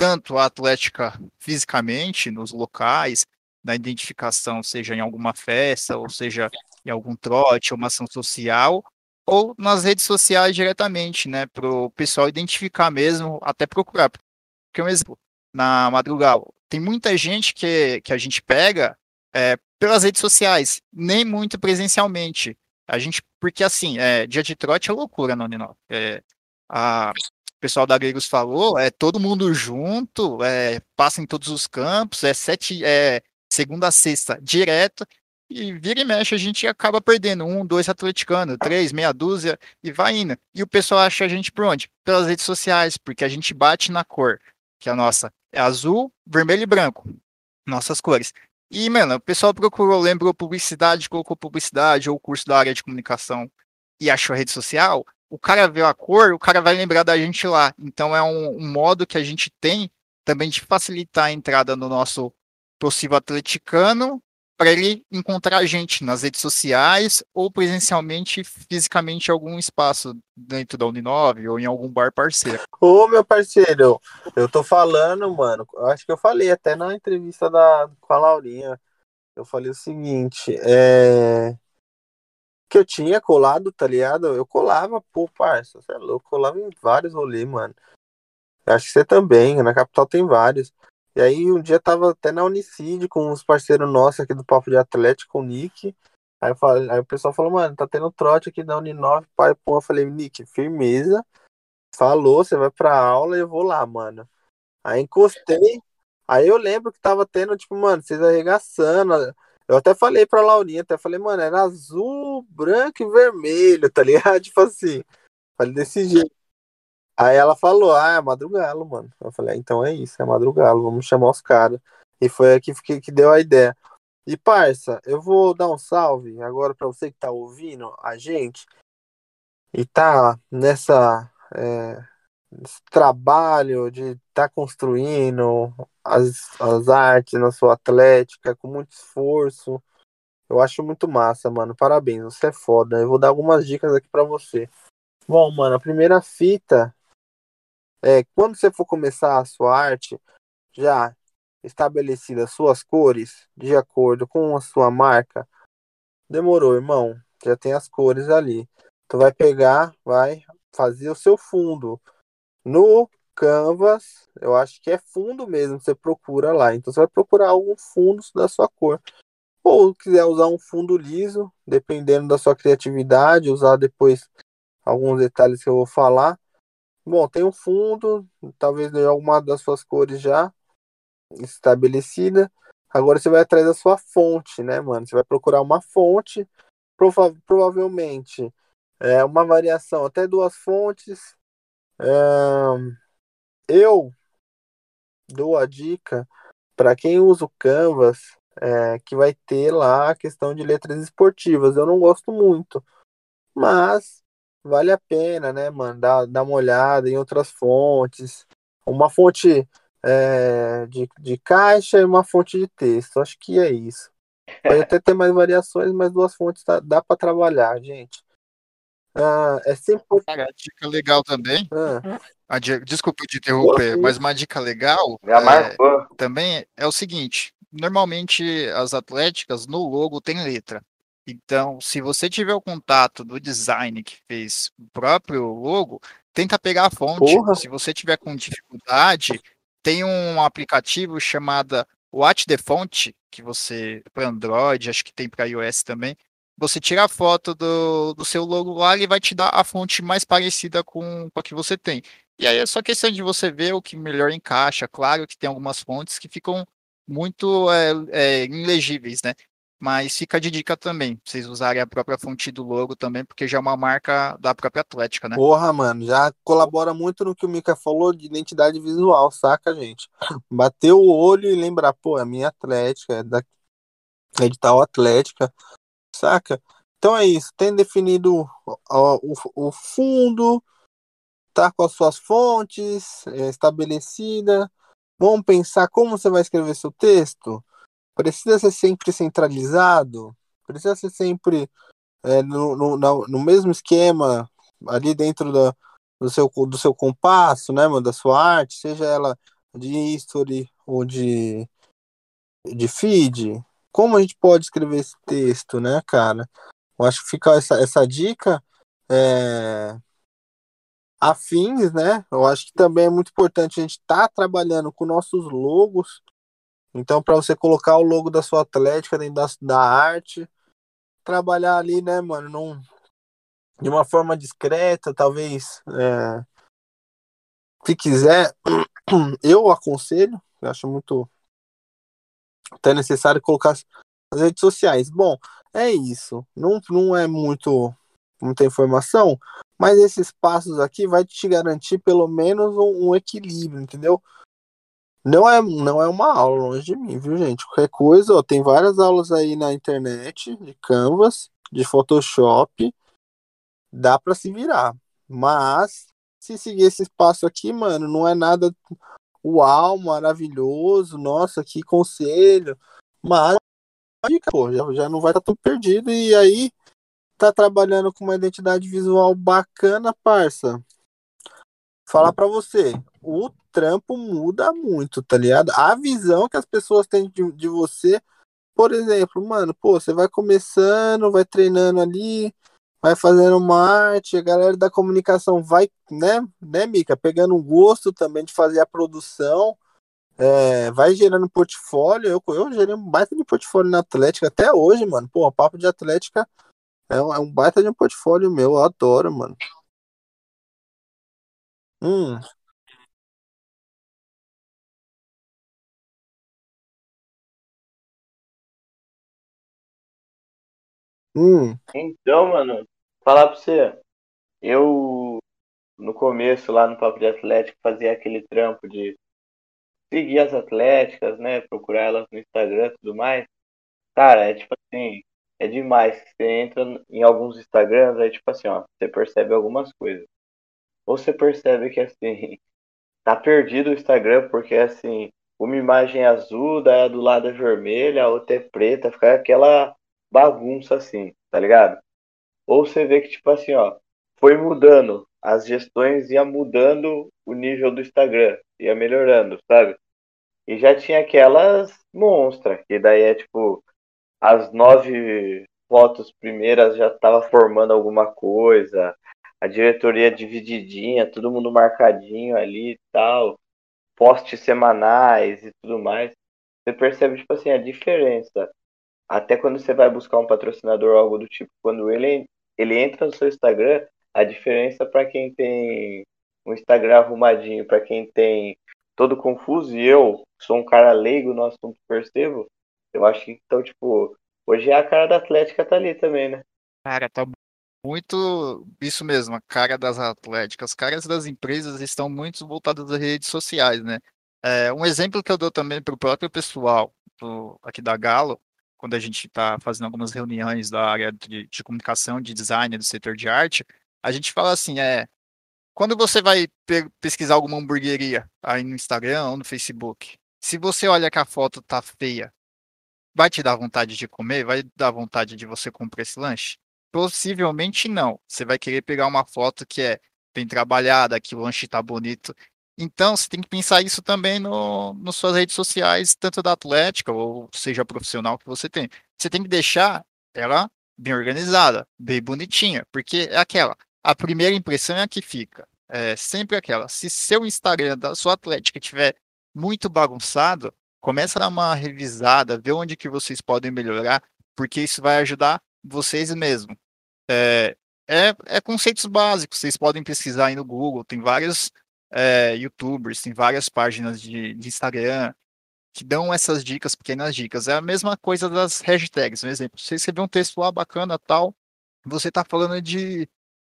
tanto a atlética fisicamente nos locais, na identificação, seja em alguma festa, ou seja em algum trote, uma ação social, ou nas redes sociais diretamente, né, para o pessoal identificar mesmo, até procurar. Porque um exemplo, na madrugada, tem muita gente que, que a gente pega é, pelas redes sociais, nem muito presencialmente. A gente, porque assim, é, dia de trote é loucura, não, Nino? É, a, pessoal da Gregos falou, é todo mundo junto, é, passa em todos os campos, é sete, é, segunda a sexta direto, e vira e mexe a gente acaba perdendo um, dois atleticanos, três, meia dúzia, e vai indo. E o pessoal acha a gente por onde? Pelas redes sociais, porque a gente bate na cor, que é a nossa é azul, vermelho e branco, nossas cores. E, mano, o pessoal procurou, lembrou publicidade, colocou publicidade ou curso da área de comunicação e achou a rede social, o cara vê a cor, o cara vai lembrar da gente lá. Então é um, um modo que a gente tem também de facilitar a entrada no nosso possível atleticano para ele encontrar a gente nas redes sociais ou presencialmente, fisicamente, em algum espaço dentro da Uninove ou em algum bar parceiro. Ô, meu parceiro, eu tô falando, mano, acho que eu falei até na entrevista da, com a Laurinha, eu falei o seguinte, é... que eu tinha colado, tá ligado? Eu colava, pô, parça, você é louco, colava em vários rolês, mano. Acho que você também, na capital tem vários. E aí um dia tava até na Unicid com uns parceiros nossos aqui do Papo de Atlético, o Nick. Aí, falei, aí o pessoal falou, mano, tá tendo trote aqui da Uninove, pai, pô. Eu falei, Nick, firmeza. Falou, você vai pra aula e eu vou lá, mano. Aí encostei. Aí eu lembro que tava tendo, tipo, mano, vocês arregaçando. Eu até falei pra Laurinha, até falei, mano, era azul, branco e vermelho, tá ligado? Tipo assim. Falei desse jeito. Aí ela falou, ah, é madrugalo, mano. Eu falei, ah, então é isso, é madrugalo, vamos chamar os caras. E foi aqui que, que deu a ideia. E parça, eu vou dar um salve agora para você que tá ouvindo a gente e tá nessa é, trabalho de tá construindo as, as artes na sua atlética com muito esforço. Eu acho muito massa, mano. Parabéns, você é foda. Eu vou dar algumas dicas aqui para você. Bom, mano, a primeira fita é, quando você for começar a sua arte, já estabelecidas suas cores, de acordo com a sua marca, demorou, irmão. Já tem as cores ali. Tu vai pegar, vai fazer o seu fundo. No Canvas, eu acho que é fundo mesmo, você procura lá. Então você vai procurar algum fundo da sua cor. Ou quiser usar um fundo liso, dependendo da sua criatividade, usar depois alguns detalhes que eu vou falar. Bom, tem um fundo, talvez de alguma das suas cores já estabelecida. Agora você vai atrás da sua fonte, né, mano? Você vai procurar uma fonte, prova provavelmente é uma variação até duas fontes. É, eu dou a dica para quem usa o Canvas é, que vai ter lá a questão de letras esportivas. Eu não gosto muito, mas vale a pena, né, mano, dar, dar uma olhada em outras fontes. Uma fonte é, de, de caixa e uma fonte de texto. Acho que é isso. Pode até ter mais variações, mas duas fontes tá, dá para trabalhar, gente. Ah, é sempre. Cara, a dica legal também. Ah. Dica, desculpa te interromper, mas uma dica legal é, também é o seguinte: normalmente as atléticas no logo tem letra. Então, se você tiver o contato do design que fez o próprio logo, tenta pegar a fonte. Porra. Se você tiver com dificuldade, tem um aplicativo chamado Watch the Font, que você para Android, acho que tem para iOS também. Você tira a foto do, do seu logo lá, ele vai te dar a fonte mais parecida com, com a que você tem. E aí é só questão de você ver o que melhor encaixa. Claro que tem algumas fontes que ficam muito é, é, ilegíveis, né? Mas fica de dica também, vocês usarem a própria fonte do logo também, porque já é uma marca da própria Atlética, né? Porra, mano, já colabora muito no que o Mika falou de identidade visual, saca, gente? Bater o olho e lembrar, pô, é a minha Atlética, é da edital Atlética, saca? Então é isso, tem definido o, o, o fundo, tá com as suas fontes é, estabelecida. Vamos pensar como você vai escrever seu texto? precisa ser sempre centralizado, precisa ser sempre é, no, no, no, mesmo esquema, ali dentro da, do seu, do seu compasso, né, da sua arte, seja ela de history ou de, de feed, como a gente pode escrever esse texto, né, cara? Eu acho que fica essa, essa dica. É, afins, né? Eu acho que também é muito importante a gente estar tá trabalhando com nossos logos. Então, para você colocar o logo da sua atlética dentro da, da arte, trabalhar ali, né, mano, num, de uma forma discreta, talvez. É, se quiser, eu aconselho, eu acho muito até necessário colocar as redes sociais. Bom, é isso. Não, não é muito muita informação, mas esses passos aqui vai te garantir pelo menos um, um, equilíbrio, entendeu? Não é, não é uma aula longe de mim, viu, gente? Qualquer coisa, ó, tem várias aulas aí na internet de Canvas, de Photoshop, dá para se virar. Mas se seguir esse passo aqui, mano, não é nada uau, maravilhoso, nossa, que conselho. Mas pô, já, já não vai estar tá tão perdido e aí tá trabalhando com uma identidade visual bacana, parça. Falar para você, o trampo muda muito, tá ligado? A visão que as pessoas têm de, de você, por exemplo, mano, pô, você vai começando, vai treinando ali, vai fazendo uma arte, a galera da comunicação vai, né, né, Mica, pegando um gosto também de fazer a produção, é, vai gerando portfólio. Eu, eu gerei um baita de portfólio na Atlética até hoje, mano. Pô, papo de Atlética é um, é um baita de um portfólio meu, eu adoro, mano. Hum. Hum. Então, mano, falar pra você, eu no começo lá no Papo de Atlético fazia aquele trampo de seguir as atléticas, né? Procurar elas no Instagram e tudo mais. Cara, é tipo assim, é demais. Você entra em alguns Instagrams, aí tipo assim, ó, você percebe algumas coisas. Ou você percebe que assim, tá perdido o Instagram, porque assim, uma imagem é azul, daí a do lado é vermelha, a outra é preta, fica aquela bagunça assim, tá ligado? Ou você vê que, tipo assim, ó, foi mudando, as gestões ia mudando o nível do Instagram, ia melhorando, sabe? E já tinha aquelas monstras, que daí é tipo, as nove fotos primeiras já estava formando alguma coisa, a diretoria divididinha, todo mundo marcadinho ali e tal, posts semanais e tudo mais. Você percebe, tipo assim, a diferença. Até quando você vai buscar um patrocinador ou algo do tipo, quando ele, ele entra no seu Instagram, a diferença para quem tem um Instagram arrumadinho, para quem tem todo confuso, e eu sou um cara leigo no assunto, percebo, eu acho que, então, tipo, hoje é a cara da Atlética tá ali também, né? Cara, tá muito isso mesmo, a cara das atléticas. As caras das empresas estão muito voltadas às redes sociais, né? É, um exemplo que eu dou também para o próprio pessoal do, aqui da Galo, quando a gente está fazendo algumas reuniões da área de, de, comunicação, de design, do setor de arte, a gente fala assim, é, quando você vai pesquisar alguma hamburgueria aí no Instagram ou no Facebook, se você olha que a foto tá feia, vai te dar vontade de comer? Vai dar vontade de você comprar esse lanche? Possivelmente não. Você vai querer pegar uma foto que é bem trabalhada, que o lanche tá bonito. Então, você tem que pensar isso também no, nas suas redes sociais, tanto da Atlética, ou seja, profissional que você tem. Você tem que deixar ela bem organizada, bem bonitinha, porque é aquela, a primeira impressão é a que fica. É sempre aquela. Se seu Instagram da sua Atlética tiver muito bagunçado, começa a dar uma revisada, ver onde que vocês podem melhorar, porque isso vai ajudar vocês mesmos. É, é, é conceitos básicos, vocês podem pesquisar aí no Google, tem vários é, youtubers, tem várias páginas de, de Instagram que dão essas dicas, pequenas dicas. É a mesma coisa das hashtags, um exemplo. Você escrever um texto lá bacana tal, você está falando de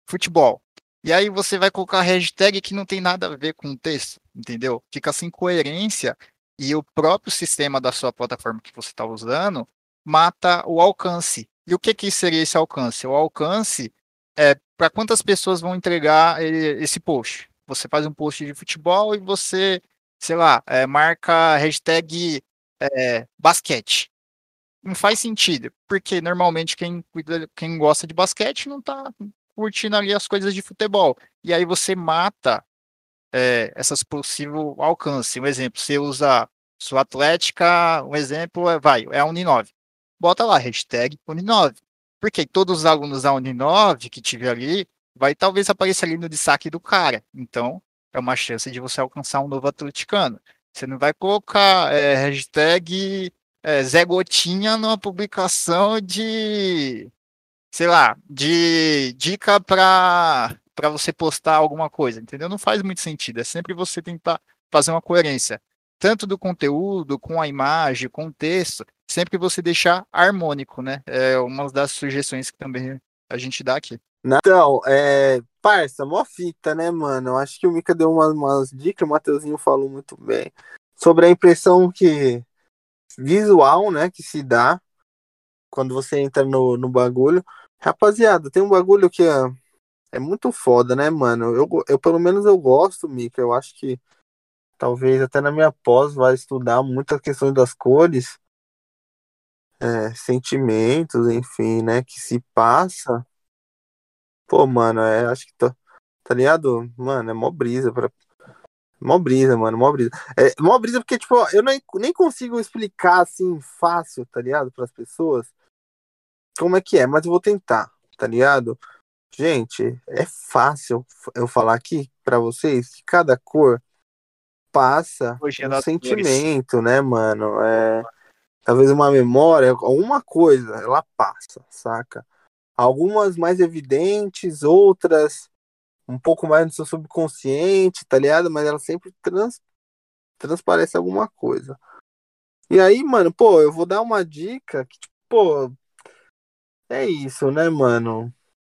futebol. E aí você vai colocar hashtag que não tem nada a ver com o texto, entendeu? Fica sem coerência e o próprio sistema da sua plataforma que você está usando mata o alcance. E o que, que seria esse alcance? O alcance é para quantas pessoas vão entregar esse post. Você faz um post de futebol e você, sei lá, é, marca hashtag é, basquete. Não faz sentido, porque normalmente quem, quem gosta de basquete não está curtindo ali as coisas de futebol. E aí você mata é, essas possível alcance. Um exemplo, você usa sua Atlética, um exemplo é, vai, é a Uninove. Bota lá, hashtag Uninove. Porque todos os alunos da Uninove que tiver ali, vai talvez aparecer ali no destaque do cara. Então, é uma chance de você alcançar um novo atleticano. Você não vai colocar é, hashtag é, Zé Gotinha numa publicação de, sei lá, de dica para para você postar alguma coisa, entendeu? Não faz muito sentido. É sempre você tentar fazer uma coerência, tanto do conteúdo, com a imagem, com o texto, sempre você deixar harmônico, né? É uma das sugestões que também a gente dá aqui. Então, é, parça, mó fita, né, mano? Acho que o Mika deu umas, umas dicas, o Mateuzinho falou muito bem sobre a impressão que visual, né, que se dá quando você entra no, no bagulho. Rapaziada, tem um bagulho que é, é muito foda, né, mano? Eu, eu pelo menos eu gosto, Mika. Eu acho que talvez até na minha pós vai estudar muitas questões das cores, é, sentimentos, enfim, né, que se passa. Pô, mano, é, acho que tá, tá ligado? Mano, é mó brisa pra, Mó brisa, mano, mó brisa. É, mó brisa porque, tipo, eu nem, nem consigo explicar assim fácil, tá ligado? Para as pessoas como é que é, mas eu vou tentar, tá ligado? Gente, é fácil eu falar aqui para vocês que cada cor passa um sentimento, cores. né, mano? É, talvez uma memória, alguma coisa, ela passa, saca? Algumas mais evidentes, outras um pouco mais no seu subconsciente, tá ligado? Mas ela sempre trans, transparece alguma coisa. E aí, mano, pô, eu vou dar uma dica que, tipo, pô, é isso, né, mano?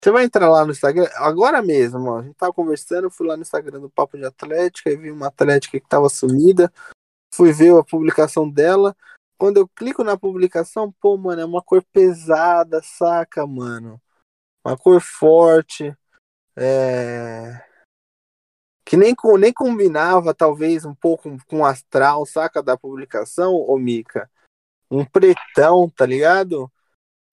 Você vai entrar lá no Instagram, agora mesmo, ó, a gente tava conversando, fui lá no Instagram do Papo de Atlética e vi uma Atlética que tava sumida, fui ver a publicação dela. Quando eu clico na publicação, pô, mano, é uma cor pesada, saca, mano? Uma cor forte. É... Que nem, nem combinava, talvez, um pouco com o astral, saca, da publicação, ô Mica? Um pretão, tá ligado?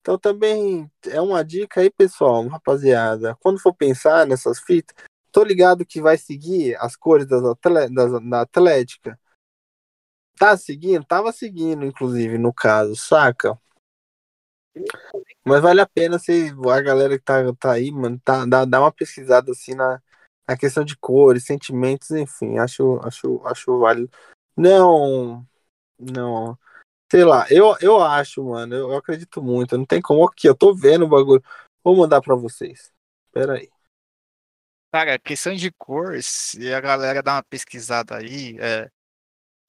Então também é uma dica aí, pessoal, rapaziada. Quando for pensar nessas fitas, tô ligado que vai seguir as cores das, das da Atlética. Tá seguindo? Tava seguindo, inclusive, no caso, saca? Mas vale a pena se a galera que tá, tá aí, mano, tá, dá, dá uma pesquisada assim na, na questão de cores, sentimentos, enfim, acho, acho, acho válido. Não, não, sei lá, eu, eu acho, mano, eu, eu acredito muito, não tem como aqui, eu tô vendo o bagulho, vou mandar pra vocês, pera aí. Cara, questão de cor, se a galera dá uma pesquisada aí, é,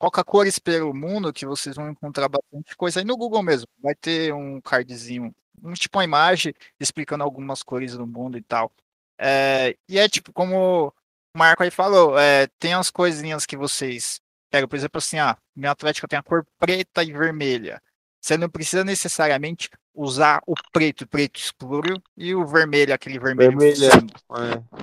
Coloca cores pelo mundo que vocês vão encontrar bastante coisa aí no Google mesmo. Vai ter um cardzinho, um, tipo uma imagem explicando algumas cores do mundo e tal. É, e é tipo, como o Marco aí falou, é, tem as coisinhas que vocês pegam, por exemplo, assim, ah, minha Atlética tem a cor preta e vermelha. Você não precisa necessariamente usar o preto, preto escuro, e o vermelho, aquele vermelho. Vermelho. É.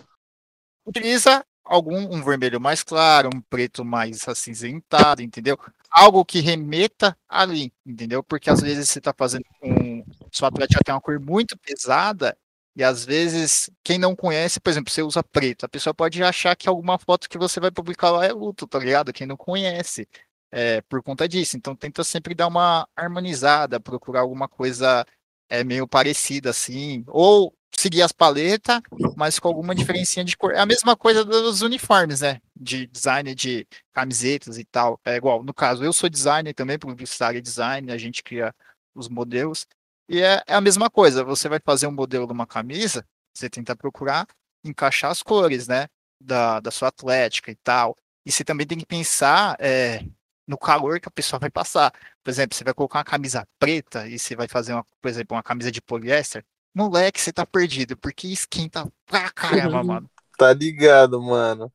Utiliza algum um vermelho mais claro, um preto mais acinzentado, entendeu? Algo que remeta ali, entendeu? Porque às vezes você está fazendo um. Sua atlética tem uma cor muito pesada, e às vezes, quem não conhece, por exemplo, você usa preto, a pessoa pode achar que alguma foto que você vai publicar lá é luto, tá ligado? Quem não conhece. É, por conta disso. Então tenta sempre dar uma harmonizada, procurar alguma coisa é, meio parecida assim, ou seguir as paletas, mas com alguma diferencinha de cor. É a mesma coisa dos uniformes, né? De design de camisetas e tal. É igual, no caso, eu sou designer também, publicitário e design, a gente cria os modelos. E é, é, a mesma coisa, você vai fazer um modelo de uma camisa, você tenta procurar encaixar as cores, né? Da, da sua atlética e tal. E você também tem que pensar é, no calor que a pessoa vai passar. Por exemplo, você vai colocar uma camisa preta e você vai fazer, uma, por exemplo, uma camisa de poliéster, moleque, você tá perdido, porque esquenta pra caramba, mano. Tá ligado, mano.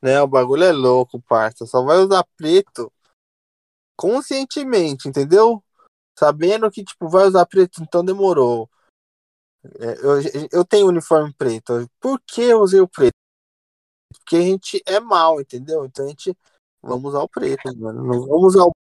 Né, o bagulho é louco, parça. Só vai usar preto conscientemente, entendeu? Sabendo que, tipo, vai usar preto, então demorou. É, eu, eu tenho uniforme preto. Por que eu usei o preto? Porque a gente é mal, entendeu? Então a gente. Vamos usar o preto, mano. Não vamos usar o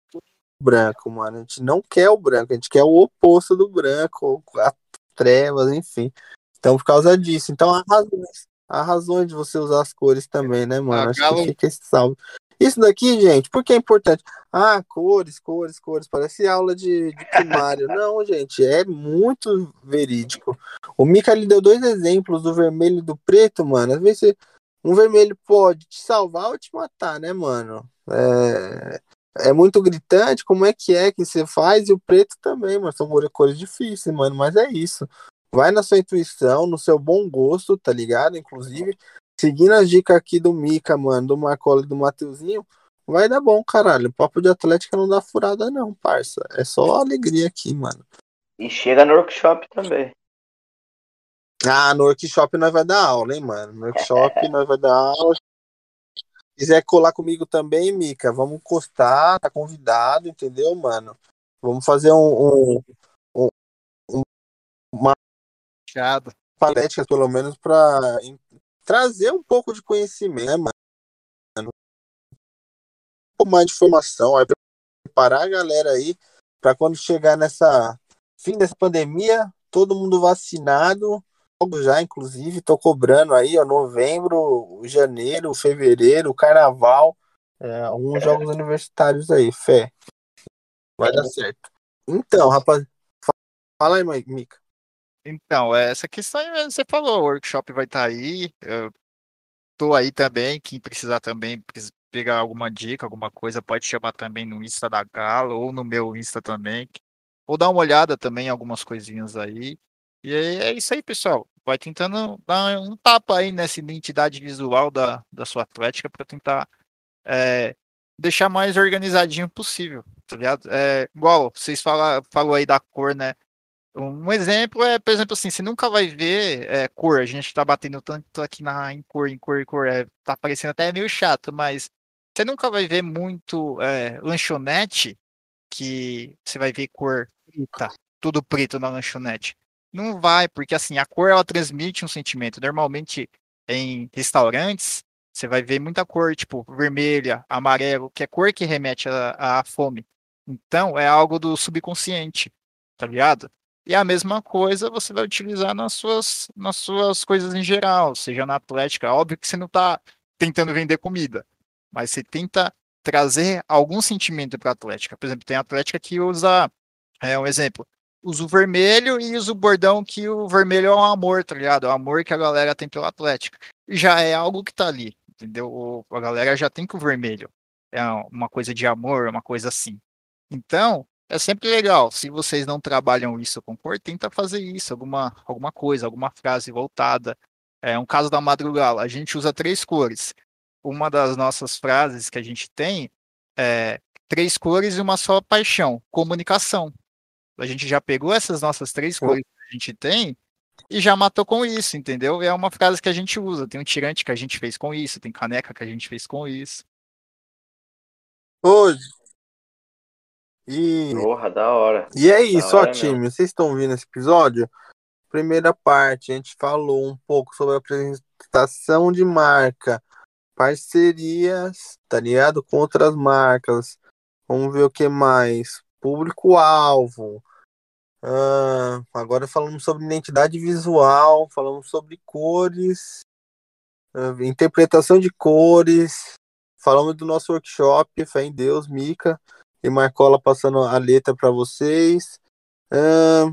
branco, mano. A gente não quer o branco, a gente quer o oposto do branco, a trevas, enfim. Então, por causa disso. Então, há razões, há razões de você usar as cores também, né, mano? Ah, Acho que fica esse salve. Isso daqui, gente, por que é importante? Ah, cores, cores, cores. Parece aula de, de primário. Não, gente, é muito verídico. O Mika lhe deu dois exemplos do vermelho e do preto, mano. Às vezes um vermelho pode te salvar ou te matar, né, mano? É, é muito gritante como é que é que você faz, e o preto também, mano. São cores- difíceis, mano, mas é isso. Vai na sua intuição, no seu bom gosto, tá ligado? Inclusive, seguindo as dicas aqui do Mika, mano, do Marcola e do Mateuzinho, vai dar bom, caralho. Papo de Atlética não dá furada, não, parça. É só alegria aqui, mano. E chega no workshop também. Ah, no workshop nós vai dar aula, hein, mano. No workshop nós vai dar aula. Se quiser colar comigo também, Mica, vamos encostar, tá convidado, entendeu, mano? Vamos fazer um, um Chato. palestra, pelo menos, pra trazer um pouco de conhecimento, né, mano? Um pouco mais de informação, aí preparar a galera aí pra quando chegar nessa fim dessa pandemia, todo mundo vacinado, logo já, inclusive, tô cobrando aí, ó, novembro, janeiro, fevereiro, carnaval, é, alguns jogos universitários aí, fé. Vai dar certo. Então, rapaz, fa- fala aí, Mica. Então, é, essa questão aí, você falou, o workshop vai estar aí. Eu tô aí também. Quem precisar também pegar alguma dica, alguma coisa, pode chamar também no Insta da Galo ou no meu Insta também. Ou dar uma olhada também em algumas coisinhas aí. E é isso aí, pessoal. Vai tentando dar um tapa aí nessa identidade visual da, da sua atlética para tentar é, deixar mais organizadinho possível, tá ligado? É, igual vocês fala, falou aí da cor, né? Um exemplo é, por exemplo, assim, você nunca vai ver é, cor. A gente tá batendo tanto aqui na, em cor, em cor, em cor. É, tá parecendo até meio chato, mas você nunca vai ver muito é, lanchonete que você vai ver cor preta, tudo preto na lanchonete. Não vai, porque assim, a cor ela transmite um sentimento. Normalmente em restaurantes, você vai ver muita cor, tipo vermelha, amarelo, que é cor que remete à fome. Então, é algo do subconsciente, tá ligado? E a mesma coisa você vai utilizar nas suas, nas suas coisas em geral, seja na atlética. Óbvio que você não está tentando vender comida, mas você tenta trazer algum sentimento para a atlética. Por exemplo, tem atlética que usa, é um exemplo, usa o vermelho e usa o bordão que o vermelho é um amor, tá ligado? É o amor que a galera tem pela atlética. E já é algo que tá ali, entendeu? A galera já tem com o vermelho. É uma coisa de amor, uma coisa assim. Então, é sempre legal. Se vocês não trabalham isso com cor, tenta fazer isso, alguma, alguma coisa, alguma frase voltada. É um caso da madrugada. A gente usa três cores. Uma das nossas frases que a gente tem é três cores e uma só paixão, comunicação. A gente já pegou essas nossas três cores que a gente tem e já matou com isso, entendeu? É uma frase que a gente usa. Tem um tirante que a gente fez com isso, tem caneca que a gente fez com isso. Hoje. E, Porra, da hora. e é isso, ó, time. mesmo. Vocês estão ouvindo esse episódio? Primeira parte, a gente falou um pouco sobre a apresentação de marca, parcerias, tá ligado? Com outras marcas. Vamos ver o que mais. Público-alvo. Ah, agora falamos sobre identidade visual, falamos sobre cores, ah, interpretação de cores, falamos do nosso workshop, fé em Deus, Mica e Marcola passando a letra para vocês. Ah,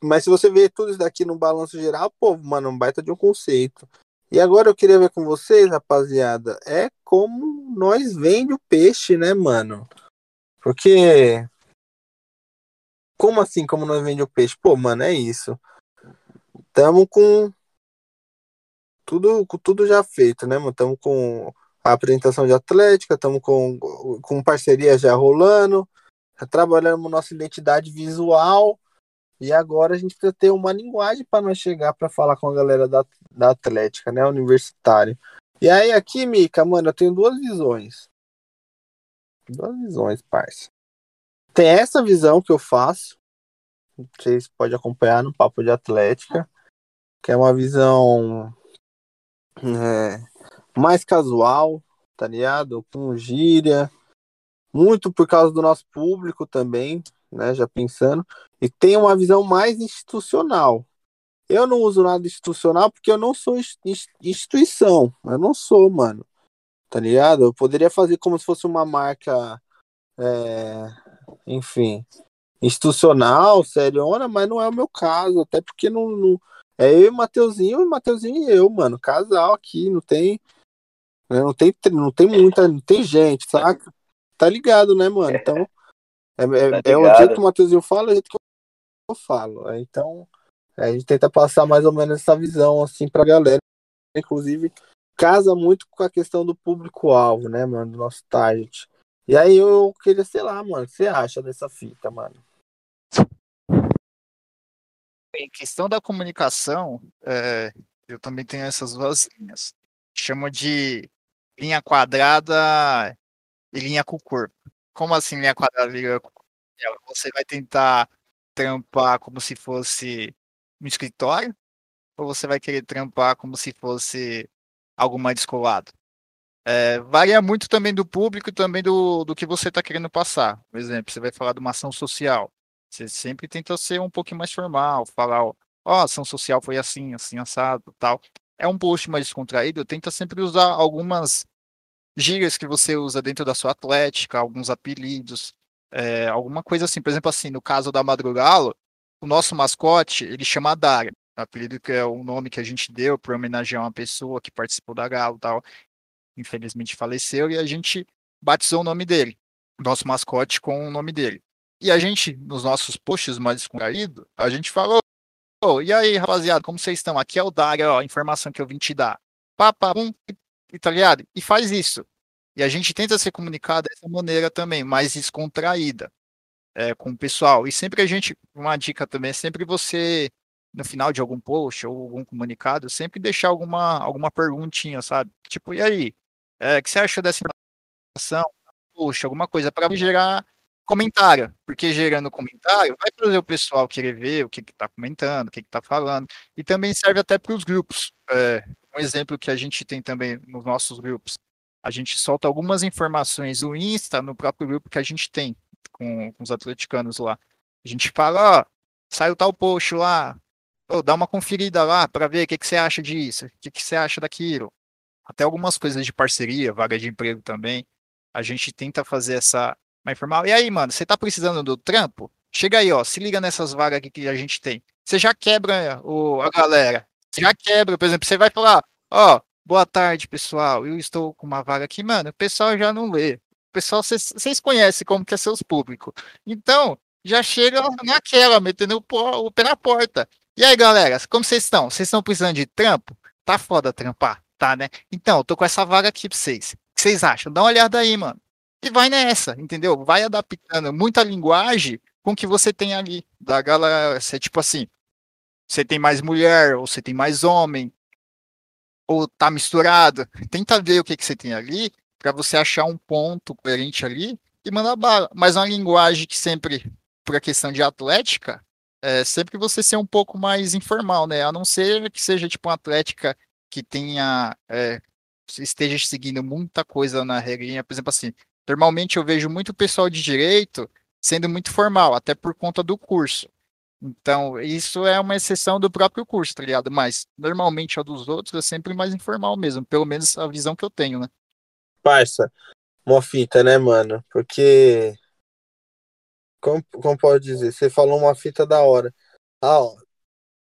mas se você ver tudo isso daqui no balanço geral, pô, mano, um baita de um conceito. E agora eu queria ver com vocês, rapaziada, é como nós vende o peixe, né, mano? Porque como assim, como nós vende o peixe? Pô, mano, é isso. Tamo com tudo, com tudo já feito, né, mano? Tamo com a apresentação de Atlética, tamo com, com parceria já rolando, já trabalhamos nossa identidade visual e agora a gente precisa ter uma linguagem para nós chegar para falar com a galera da, da Atlética, né, universitário. E aí aqui, Mica, mano, eu tenho duas visões. Duas visões, parça. Tem essa visão que eu faço, vocês podem acompanhar no Papo de Atlética, que é uma visão é, mais casual, tá ligado? Com gíria, muito por causa do nosso público também, né? Já pensando, e tem uma visão mais institucional. Eu não uso nada institucional porque eu não sou instituição. Eu não sou, mano. Tá ligado? Eu poderia fazer como se fosse uma marca. É, enfim. Institucional, seriona, mas não é o meu caso. Até porque não. não é eu e o Mateuzinho, e Mateuzinho e eu, mano. Casal aqui, não tem. Né, não tem, não tem muita. Não tem gente, saca? Tá ligado, né, mano? Então. É, é, tá é o jeito que o Mateuzinho fala, é o jeito que eu falo. Então. A gente tenta passar mais ou menos essa visão assim pra galera. Inclusive, casa muito com a questão do público-alvo, né, mano? Do nosso target. E aí eu queria, sei lá, mano, o que você acha dessa fita, mano? Em questão da comunicação, é, eu também tenho essas duas linhas. Chamo de linha quadrada e linha com corpo. Como assim linha quadrada e linha com corpo? Você vai tentar trampar como se fosse no escritório? Ou você vai querer trampar como se fosse algo mais descolado? É, varia muito também do público e também do, do que você está querendo passar. Por exemplo, você vai falar de uma ação social. Você sempre tenta ser um pouquinho mais formal, falar, ó, oh, a ação social foi assim, assim, assado, tal. É um post mais descontraído, tenta sempre usar algumas gírias que você usa dentro da sua atlética, alguns apelidos, é, alguma coisa assim. Por exemplo, assim, no caso da Madrugalo, o nosso mascote, ele chama Dara. Apelido que é o nome que a gente deu para homenagear uma pessoa que participou da Galo tal. Infelizmente faleceu e a gente batizou o nome dele, nosso mascote com o nome dele. E a gente, nos nossos posts mais descontraídos, a gente falou: oh, e aí, rapaziada, como vocês estão? Aqui é o Daria, ó, a informação que eu vim te dar. Papa, um, tá ligado? E faz isso. E a gente tenta se comunicar dessa maneira também, mais descontraída é, com o pessoal. E sempre a gente, uma dica também, é sempre você, no final de algum post ou algum comunicado, sempre deixar alguma, alguma perguntinha, sabe? Tipo, e aí? É, o que você achou dessa informação? Poxa, alguma coisa para gerar comentário, porque gerando comentário vai fazer o pessoal querer ver o que está comentando, o que está falando, e também serve até para os grupos. É, um exemplo que a gente tem também nos nossos grupos, a gente solta algumas informações no Insta, no próprio grupo que a gente tem, com, com os atleticanos lá. A gente fala, ó, saiu tal post lá, oh, dá uma conferida lá para ver o que, que você acha disso, o que, que você acha daquilo. Até algumas coisas de parceria, vaga de emprego também. A gente tenta fazer essa mais formal. E aí, mano, você tá precisando do trampo? Chega aí, ó, se liga nessas vagas aqui que a gente tem. Você já quebra o, a galera. Você já quebra, por exemplo, você vai falar, ó, boa tarde, pessoal, eu estou com uma vaga aqui, mano, o pessoal já não lê pessoal, vocês conhecem como que é seus públicos. Então, já chega naquela, metendo o, o pé na porta. E aí, galera, como vocês estão? Vocês estão precisando de trampo? Tá foda trampar, tá, né? Então, eu tô com essa vaga aqui pra vocês. O que vocês acham? Dá uma olhada aí, mano. E vai nessa, entendeu? Vai adaptando muita linguagem com o que você tem ali. Da galera, você, tipo assim, você tem mais mulher, ou você tem mais homem, ou tá misturado. Tenta ver o que, que você tem ali para você achar um ponto coerente ali e mandar bala. Mas uma linguagem que sempre, por questão de atlética, é sempre você ser um pouco mais informal, né? A não ser que seja tipo uma atlética que tenha é, esteja seguindo muita coisa na regrinha, por exemplo assim. Normalmente eu vejo muito pessoal de direito sendo muito formal, até por conta do curso. Então, isso é uma exceção do próprio curso, tá ligado? Mas, normalmente, a dos outros é sempre mais informal mesmo, pelo menos a visão que eu tenho, né? parça, uma fita, né, mano? Porque. Como, como pode dizer? Você falou uma fita da hora. Ah, ó.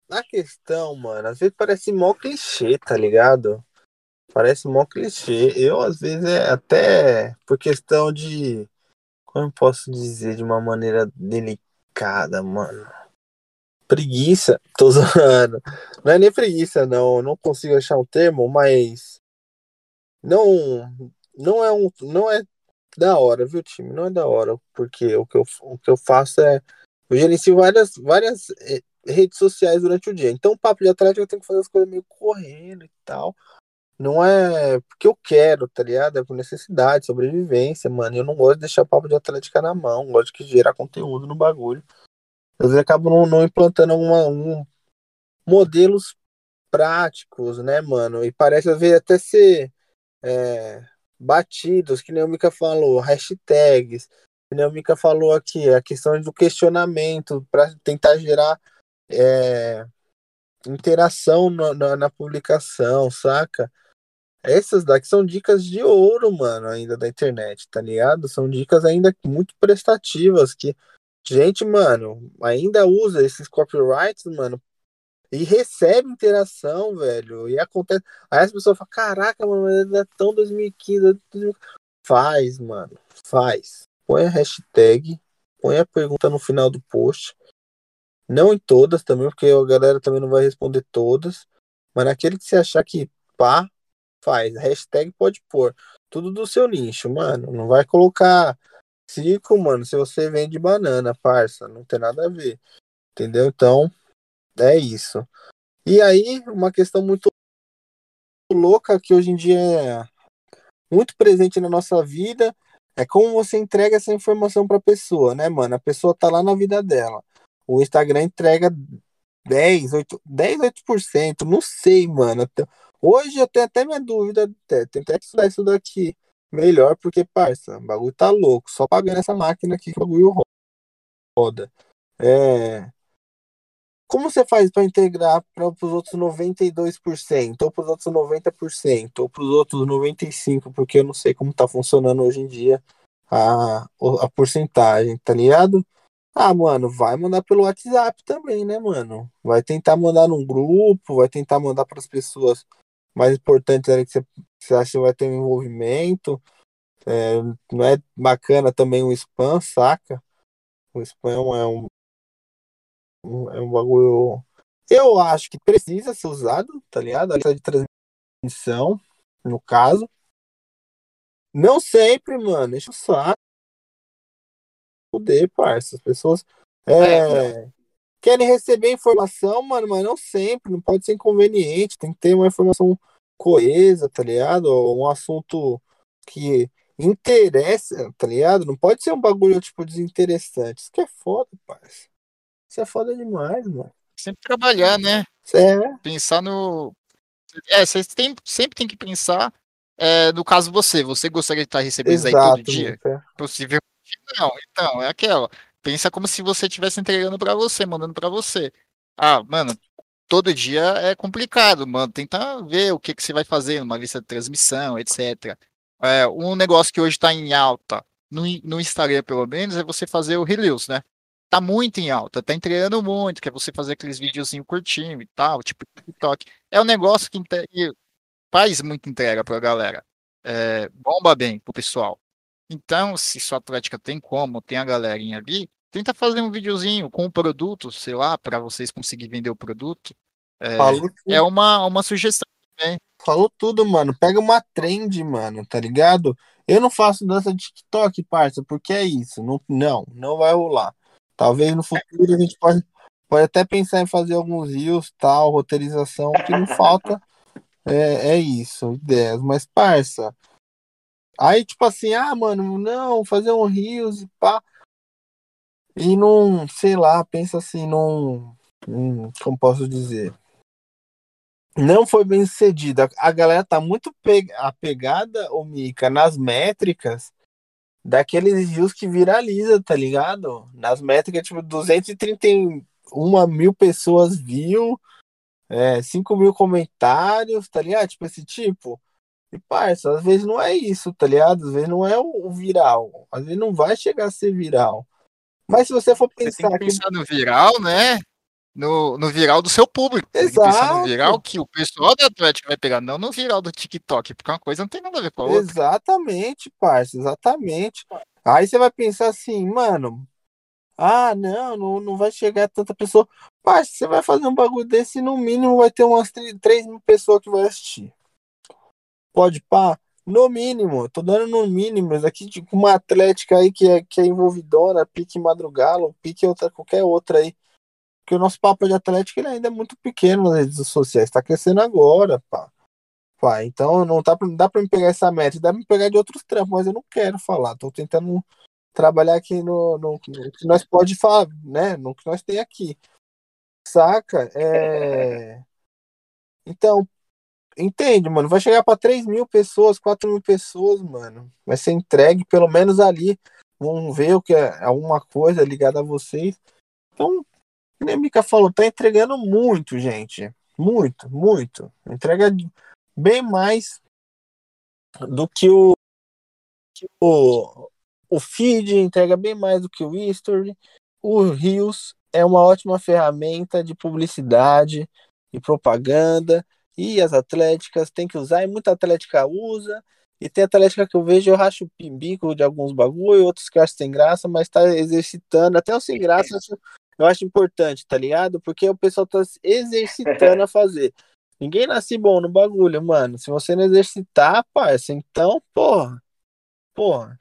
Na questão, mano, às vezes parece mó clichê, tá ligado? Parece mó clichê. Eu, às vezes, é até por questão de. Como eu posso dizer de uma maneira delicada, mano? Preguiça, tô zoando. Não é nem preguiça, não. Não consigo achar um termo, mas. Não não é um não é da hora, viu, time? Não é da hora, porque o que eu, o que eu faço é eu gerencio várias, várias eh, redes sociais durante o dia. Então, o papo de atlético eu tenho que fazer as coisas meio correndo e tal. Não é porque eu quero, tá ligado? É por necessidade, sobrevivência, mano. Eu não gosto de deixar papo de atlética na mão, gosto de gerar conteúdo no bagulho. Às vezes acabo não, não implantando alguma, um, modelos práticos, né, mano? E parece às vezes até ser é, batidos, que nem o Mika falou, hashtags, que nem o Mika falou aqui, a questão do questionamento para tentar gerar é, interação na, na, publicação, saca? Essas daqui são dicas de ouro, mano, ainda da internet, tá ligado? São dicas ainda muito prestativas que gente, mano, ainda usa esses copyrights, mano, e recebe interação, velho. E acontece. Aí as pessoas falam: caraca, mano, é tão 2015. Faz, mano, faz. Põe a hashtag, põe a pergunta no final do post. Não em todas também, porque a galera também não vai responder todas. Mas naquele que você achar que pá, faz. Hashtag pode pôr. Tudo do seu nicho, mano. Não vai colocar circo, mano, se você vende banana, parça. Não tem nada a ver. Entendeu? Então, é isso. E aí, uma questão muito louca que hoje em dia é muito presente na nossa vida é como você entrega essa informação para a pessoa, né, mano? A pessoa tá lá na vida dela. O Instagram entrega 10, 8, 10, 8%, não sei, mano. Hoje eu tenho até minha dúvida, até, tenho até que estudar isso daqui melhor, porque, parça, o bagulho tá louco. Só pagando essa máquina aqui que o bagulho roda. É. Como você faz para integrar para os outros 92%, ou para os outros 90%, ou para os outros 95%, porque eu não sei como tá funcionando hoje em dia a, a porcentagem, tá ligado? Ah, mano, vai mandar pelo WhatsApp também, né, mano? Vai tentar mandar num grupo, vai tentar mandar para as pessoas mais importantes ali que você, você acha que vai ter um envolvimento. É, não é bacana também o spam, saca? O spam é um, é um bagulho. Eu acho que precisa ser usado, tá ligado? A lista de transmissão, no caso. Não sempre, mano. Deixa o saco. Poder, parça. As pessoas é, é, querem receber informação, mano, mas não sempre. Não pode ser inconveniente. Tem que ter uma informação coesa, tá ligado? Um assunto que interessa, tá ligado? Não pode ser um bagulho, tipo, desinteressante. Isso que é foda, parça. Isso é foda demais, mano. Sempre trabalhar, né? É. Pensar no. É, você tem, sempre tem que pensar é, no caso você. Você gostaria de estar recebendo Exato, isso aí todo dia? É. Possivelmente não. Então, é aquela. Pensa como se você estivesse entregando para você, mandando para você. Ah, mano, todo dia é complicado, mano. Tenta ver o que, que você vai fazer numa lista de transmissão, etc. É, um negócio que hoje está em alta, no, no Instagram pelo menos, é você fazer o Reels, né? Tá muito em alta, tá entregando muito, que é você fazer aqueles videozinhos curtinho e tal, tipo TikTok. É um negócio que faz muita entrega pra galera. É, bomba bem pro pessoal. Então, se sua atlética tem como, tem a galerinha ali, tenta fazer um videozinho com o produto, sei lá, para vocês conseguirem vender o produto. É, é uma, uma sugestão também. Falou tudo, mano. Pega uma trend, mano, tá ligado? Eu não faço dança de TikTok, parça, porque é isso. Não, não, não vai rolar. Talvez no futuro a gente pode, pode até pensar em fazer alguns rios, tal, roteirização, que não falta é, é isso, ideias. Mas, parça, aí tipo assim, ah, mano, não, fazer um rios e pá. E não, sei lá, pensa assim, não. Hum, como posso dizer? Não foi bem sucedida. A galera tá muito apegada, ô Mica, nas métricas daqueles views que viraliza, tá ligado? Nas métricas, tipo, 231 mil pessoas viu, é, 5 mil comentários, tá ligado? Tipo, esse tipo. E, parça, às vezes não é isso, tá ligado? Às vezes não é o viral. Às vezes não vai chegar a ser viral. Mas se você for pensar. Você tem que pensar que... no viral, né? No, no viral do seu público. Exato. no viral que o pessoal da Atlético vai pegar, não no viral do TikTok, porque uma coisa não tem nada a ver com a outra. Exatamente, parça, exatamente. Aí você vai pensar assim, mano, ah, não, não, não vai chegar tanta pessoa. Parça, você vai fazer um bagulho desse e no mínimo vai ter umas 3 mil pessoas que vai assistir. Pode pá? No mínimo, tô dando no mínimo, aqui tipo uma atlética aí que é, que é envolvidora, pique madrugalo, pique outra, qualquer outra aí porque o nosso papo de Atlético ele ainda é muito pequeno nas redes sociais, está crescendo agora, pá. pá. Então não dá pra, dá para me pegar essa meta, dá pra me pegar de outros trampos, mas eu não quero falar. Tô tentando trabalhar aqui no, no, no que nós pode falar, né? No que nós tem aqui. Saca? É... Então, entende, mano? Vai chegar para 3 mil pessoas, 4 mil pessoas, mano. Vai ser entregue, pelo menos ali. Vamos ver o que é alguma coisa ligada a vocês. Então, nem a falou, tá entregando muito, gente. Muito, muito. Entrega bem mais do que o, o, o feed, entrega bem mais do que o history. O Rios é uma ótima ferramenta de publicidade e propaganda. E as atléticas tem que usar, e muita atlética usa. E tem atlética que eu vejo, eu racho o pimbico de alguns bagulho, outros que eu acho sem graça, mas tá exercitando. Até o sem graça eu acho importante, tá ligado? Porque o pessoal tá exercitando a fazer. Ninguém nasce bom no bagulho, mano. Se você não exercitar, parça, então, porra. Porra.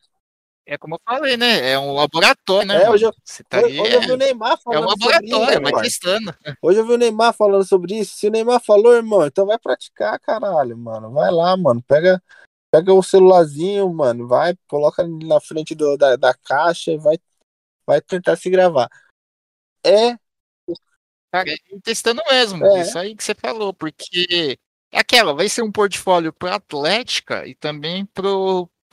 É como eu falei, né? É um laboratório, né? É, hoje, eu, você tá hoje, hoje eu vi o Neymar falando. É um laboratório, vai testando. Hoje eu vi o Neymar falando sobre isso. Se o Neymar falou, irmão, então vai praticar, caralho, mano. Vai lá, mano. Pega, pega o celularzinho, mano. Vai, coloca na frente do, da, da caixa e vai, vai tentar se gravar. É Cara, testando mesmo, é. isso aí que você falou, porque é aquela, vai ser um portfólio para Atlética e também para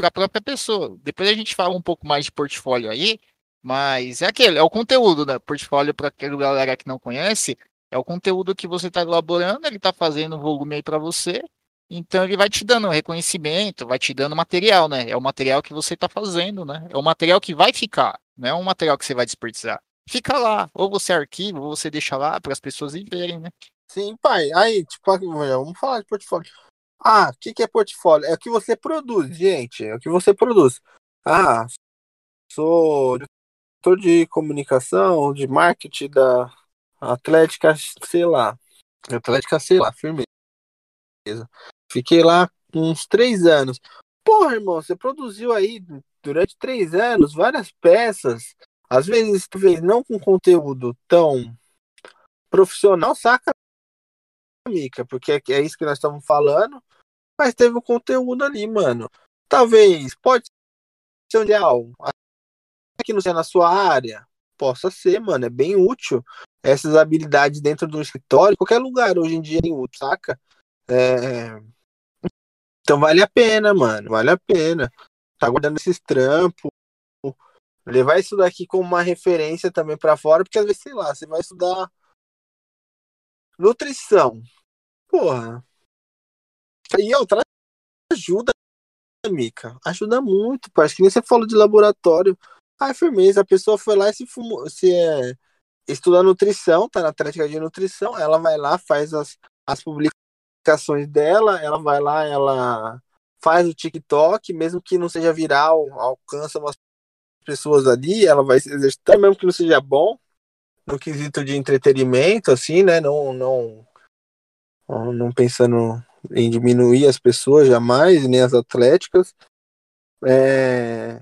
a própria pessoa. Depois a gente fala um pouco mais de portfólio aí, mas é aquele, é o conteúdo, né? Portfólio para aquela galera que não conhece, é o conteúdo que você está elaborando, ele está fazendo volume aí para você, então ele vai te dando reconhecimento, vai te dando material, né? É o material que você está fazendo, né? É o material que vai ficar, não é um material que você vai desperdiçar fica lá. Ou você arquiva, ou você deixa lá para as pessoas verem, né? Sim, pai. Aí, tipo, vamos falar de portfólio. Ah, o que, que é portfólio? É o que você produz, gente. É o que você produz. Ah, sou diretor de comunicação, de marketing da Atlética, sei lá. Atlética, sei lá, firmeza. Fiquei lá uns três anos. Porra, irmão, você produziu aí durante três anos várias peças às vezes, não com conteúdo tão profissional, saca, Mica? Porque é, é isso que nós estamos falando, mas teve um conteúdo ali, mano. Talvez, pode ser um ideal, que não seja na sua área, possa ser, mano, é bem útil essas habilidades dentro do escritório, qualquer lugar hoje em dia é útil, saca? É... Então vale a pena, mano, vale a pena. Tá guardando esses trampos, levar isso daqui como uma referência também para fora, porque às vezes, sei lá, você vai estudar nutrição. Porra. E outra ajuda, Mica. Ajuda muito, parece que nem você falou de laboratório. Ai, firmeza, a pessoa foi lá e se fumou, se é, estuda nutrição, tá na Atlética de Nutrição, ela vai lá, faz as, as publicações dela, ela vai lá, ela faz o TikTok, mesmo que não seja viral, alcança umas pessoas ali, ela vai se exercitar, mesmo que não seja bom, no quesito de entretenimento, assim, né? Não, não, não pensando em diminuir as pessoas jamais, nem as atléticas. É...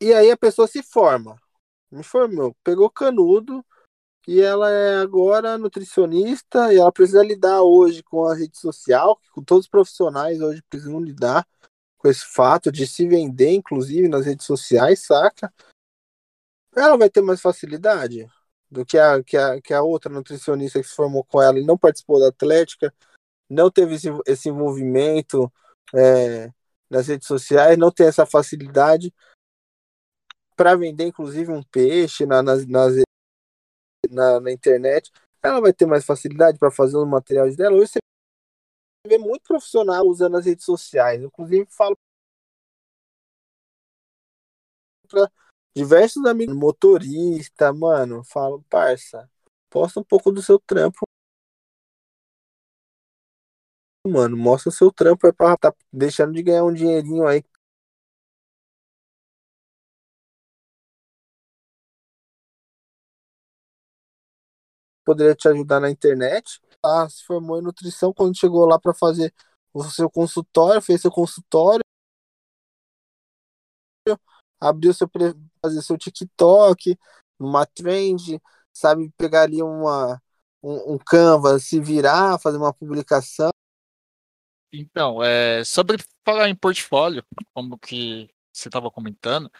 E aí a pessoa se forma. Me formou, pegou canudo e ela é agora nutricionista e ela precisa lidar hoje com a rede social, com todos os profissionais hoje precisam lidar com esse fato de se vender, inclusive, nas redes sociais, saca? Ela vai ter mais facilidade do que a, que a, que a outra nutricionista que se formou com ela e não participou da Atlética, não teve esse, esse envolvimento é, nas redes sociais, não tem essa facilidade para vender, inclusive, um peixe na, nas, nas, na, na internet. Ela vai ter mais facilidade para fazer os materiais dela. Hoje você vê muito profissional usando as redes sociais. Inclusive, falo para diversos amigos, motorista, mano, falo, parça, posta um pouco do seu trampo. Mano, mostra o seu trampo é pra tá deixando de ganhar um dinheirinho aí poderia te ajudar na internet ah, se formou em nutrição quando chegou lá para fazer o seu consultório, fez seu consultório, abriu seu fazer seu TikTok, uma trend, sabe pegar ali uma um, um Canva, se virar, fazer uma publicação. Então, é, sobre falar em portfólio, como que você estava comentando,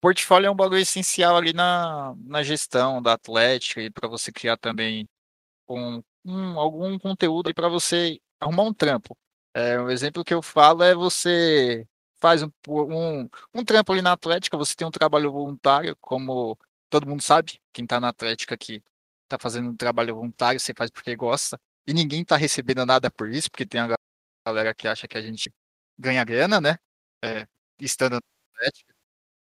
portfólio é um bagulho essencial ali na, na gestão da Atlética e para você criar também um, um, algum conteúdo aí para você arrumar um trampo. É, um exemplo que eu falo é você faz um, um, um trampo ali na Atlética, você tem um trabalho voluntário como todo mundo sabe, quem tá na Atlética aqui, tá fazendo um trabalho voluntário, você faz porque gosta, e ninguém tá recebendo nada por isso, porque tem a galera que acha que a gente ganha grana, né? É, estando na Atlética.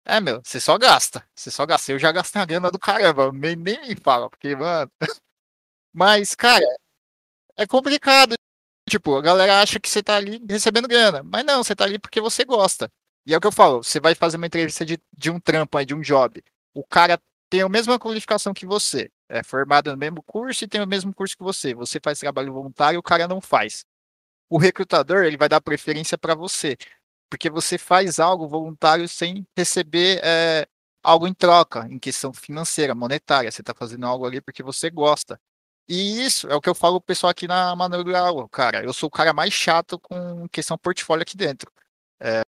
É, meu, você só gasta. Você só gasta. Eu já gastei a grana do caramba. Nem, nem me fala, porque, mano. Mas, cara, é complicado. Tipo, a galera acha que você tá ali recebendo grana. Mas não, você tá ali porque você gosta. E é o que eu falo, você vai fazer uma entrevista de, de um trampo aí, de um job. O cara tem a mesma qualificação que você. É formado no mesmo curso e tem o mesmo curso que você. Você faz trabalho voluntário, o cara não faz. O recrutador, ele vai dar preferência para você porque você faz algo voluntário sem receber é, algo em troca, em questão financeira, monetária. Você está fazendo algo ali porque você gosta. E isso é o que eu falo pro pessoal aqui na Manuel, cara. Eu sou o cara mais chato com questão portfólio aqui dentro. É,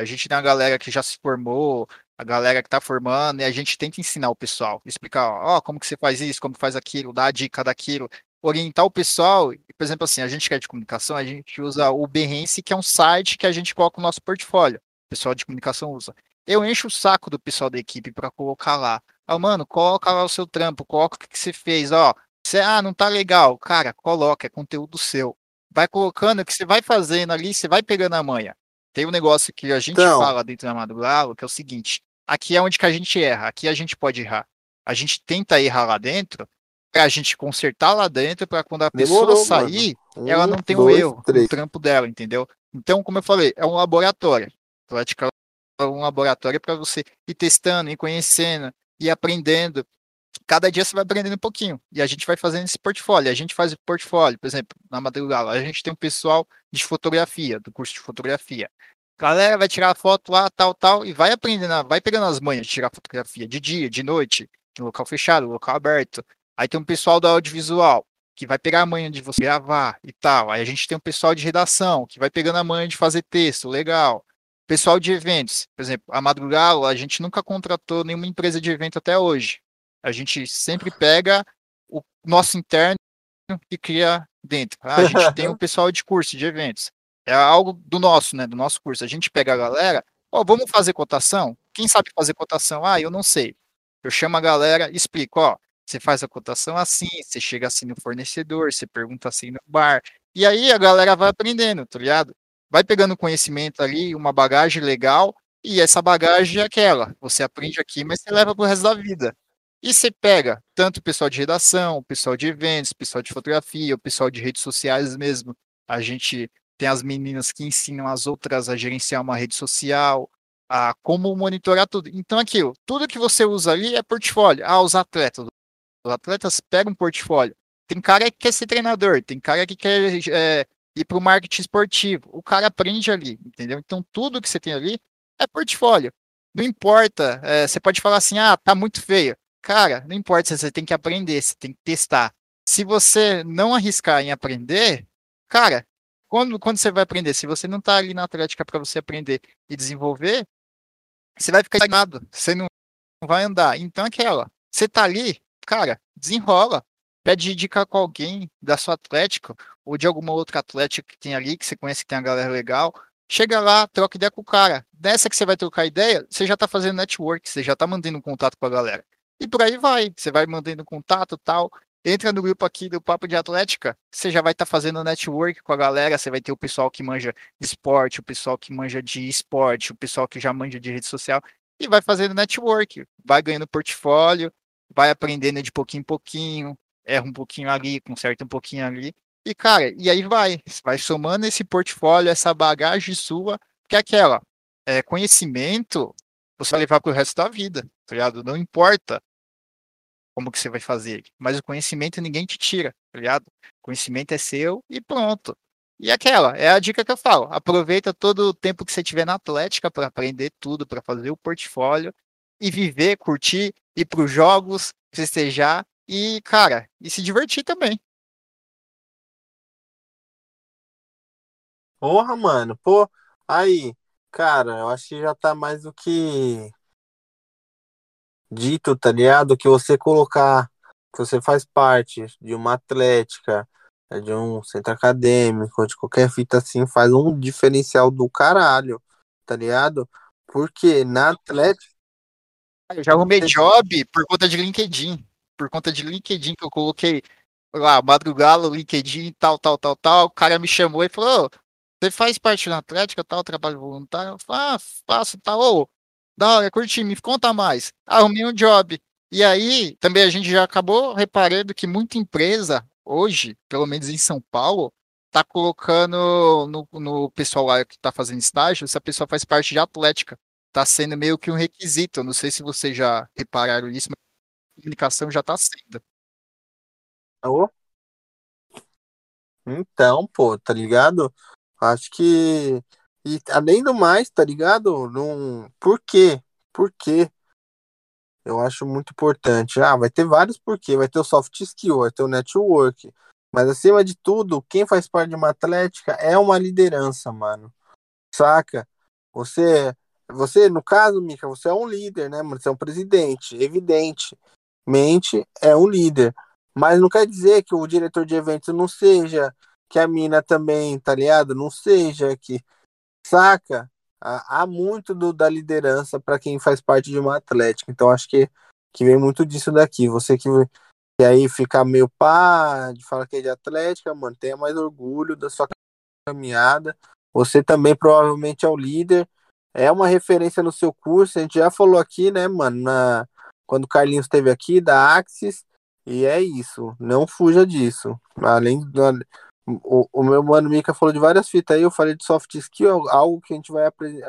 a gente tem a galera que já se formou, a galera que está formando, e a gente tenta ensinar o pessoal, explicar, ó, como que você faz isso, como faz aquilo, dar a dica daquilo, orientar o pessoal. Por exemplo, assim, a gente quer é de comunicação, a gente usa o Behance, que é um site que a gente coloca o nosso portfólio. O pessoal de comunicação usa. Eu encho o saco do pessoal da equipe para colocar lá. Ah, mano, coloca lá o seu trampo, coloca o que, que você fez, ó. Você, ah, não tá legal. Cara, coloca, é conteúdo seu. Vai colocando o que você vai fazendo ali, você vai pegando a manha. Tem um negócio que a gente então... fala dentro da madrugada, que é o seguinte: aqui é onde que a gente erra, aqui a gente pode errar. A gente tenta errar lá dentro, a gente consertar lá dentro para quando a Demorou, pessoa sair, um, ela não tem dois, um erro três. no trampo dela, entendeu? Então, como eu falei, é um laboratório. Atlética é um laboratório para você ir testando, ir conhecendo, ir aprendendo. Cada dia você vai aprendendo um pouquinho. E a gente vai fazendo esse portfólio. A gente faz o portfólio, por exemplo, na madrugada, a gente tem um pessoal de fotografia, do curso de fotografia. Galera vai tirar foto lá, tal, tal, e vai aprendendo, vai pegando as manhas de tirar fotografia de dia, de noite, em local fechado, local aberto. Aí tem um pessoal do audiovisual que vai pegar a manha de você gravar e tal. Aí a gente tem um pessoal de redação que vai pegando a manha de fazer texto, legal. Pessoal de eventos, por exemplo, a Madrugalo, a gente nunca contratou nenhuma empresa de evento até hoje. A gente sempre pega o nosso interno e cria dentro. Ah, a gente tem o pessoal de curso de eventos. É algo do nosso, né? Do nosso curso. A gente pega a galera, ó, oh, vamos fazer cotação? Quem sabe fazer cotação? Ah, eu não sei. Eu chamo a galera, explico, ó, você faz a cotação assim, você chega assim no fornecedor, você pergunta assim no bar. E aí a galera vai aprendendo, tá ligado? Vai pegando conhecimento ali, uma bagagem legal, e essa bagagem é aquela. Você aprende aqui, mas você leva pro resto da vida. E você pega tanto o pessoal de redação, o pessoal de eventos, o pessoal de fotografia, o pessoal de redes sociais mesmo. A gente tem as meninas que ensinam as outras a gerenciar uma rede social, a como monitorar tudo. Então, aquilo, tudo que você usa ali é portfólio. Ah, os atletas. Os atletas pegam um portfólio. Tem cara que quer ser treinador, tem cara que quer é, ir para o marketing esportivo. O cara aprende ali, entendeu? Então tudo que você tem ali é portfólio. Não importa, é, você pode falar assim, ah, tá muito feio. Cara, não importa, você tem que aprender, você tem que testar. Se você não arriscar em aprender, cara, quando, quando você vai aprender? Se você não tá ali na Atlética para você aprender e desenvolver, você vai ficar estagnado, você não vai andar. Então, aquela, você tá ali, cara, desenrola. Pede dica com alguém da sua atlética ou de alguma outra atlética que tem ali, que você conhece que tem uma galera legal. Chega lá, troca ideia com o cara. Dessa que você vai trocar ideia, você já tá fazendo network, você já tá mandando contato com a galera. E por aí vai. Você vai mandando contato tal. Entra no grupo aqui do Papo de Atlética, você já vai estar tá fazendo network com a galera, você vai ter o pessoal que manja esporte, o pessoal que manja de esporte, o pessoal que já manja de rede social, e vai fazendo network, vai ganhando portfólio, vai aprendendo de pouquinho em pouquinho, erra um pouquinho ali, conserta um pouquinho ali. E, cara, e aí vai, vai somando esse portfólio, essa bagagem sua, que é aquela, é, conhecimento, você vai levar para o resto da vida, tá ligado? Não importa como que você vai fazer, mas o conhecimento ninguém te tira, tá ligado? O conhecimento é seu e pronto. E aquela, é a dica que eu falo, aproveita todo o tempo que você tiver na Atlética para aprender tudo, para fazer o portfólio e viver, curtir, ir para os jogos, festejar e, cara, e se divertir também. Porra, mano, pô, aí, cara, eu acho que já tá mais do que dito, tá ligado? Que você colocar que você faz parte de uma atlética, de um centro acadêmico, de qualquer fita assim, faz um diferencial do caralho, tá ligado? Porque na atlética Eu já arrumei job por conta de LinkedIn. Por conta de LinkedIn que eu coloquei lá, madrugada, LinkedIn, tal, tal, tal, tal. O cara me chamou e falou: você faz parte da Atlética, tal, trabalho voluntário? Eu falei, ah, faço, tal. Da hora, curti, me conta mais. Arrumei um job. E aí, também a gente já acabou reparando que muita empresa, hoje, pelo menos em São Paulo, tá colocando no, no pessoal lá que tá fazendo estágio, se a pessoa faz parte de Atlética está sendo meio que um requisito. Não sei se vocês já repararam isso, mas a comunicação já está sendo. Então, pô, tá ligado? Acho que. E além do mais, tá ligado? Num... Por quê? Por quê? Eu acho muito importante. Ah, vai ter vários porquê. Vai ter o soft skill, vai ter o network. Mas acima de tudo, quem faz parte de uma atlética é uma liderança, mano. Saca? Você você, no caso, Mika, você é um líder, né, mano? Você é um presidente, evidentemente é um líder. Mas não quer dizer que o diretor de eventos não seja, que a mina também, tá ligado? Não seja, que. Saca? Há muito do, da liderança para quem faz parte de uma atlética. Então acho que, que vem muito disso daqui. Você que, que aí fica meio pá, de falar que é de atlética, mano, tenha mais orgulho da sua caminhada. Você também provavelmente é o líder é uma referência no seu curso. A gente já falou aqui, né, mano, na, quando o Carlinhos esteve aqui, da Axis, e é isso. Não fuja disso. Além do. O, o meu mano Mika falou de várias fitas aí, eu falei de soft skill, algo que a gente vai apre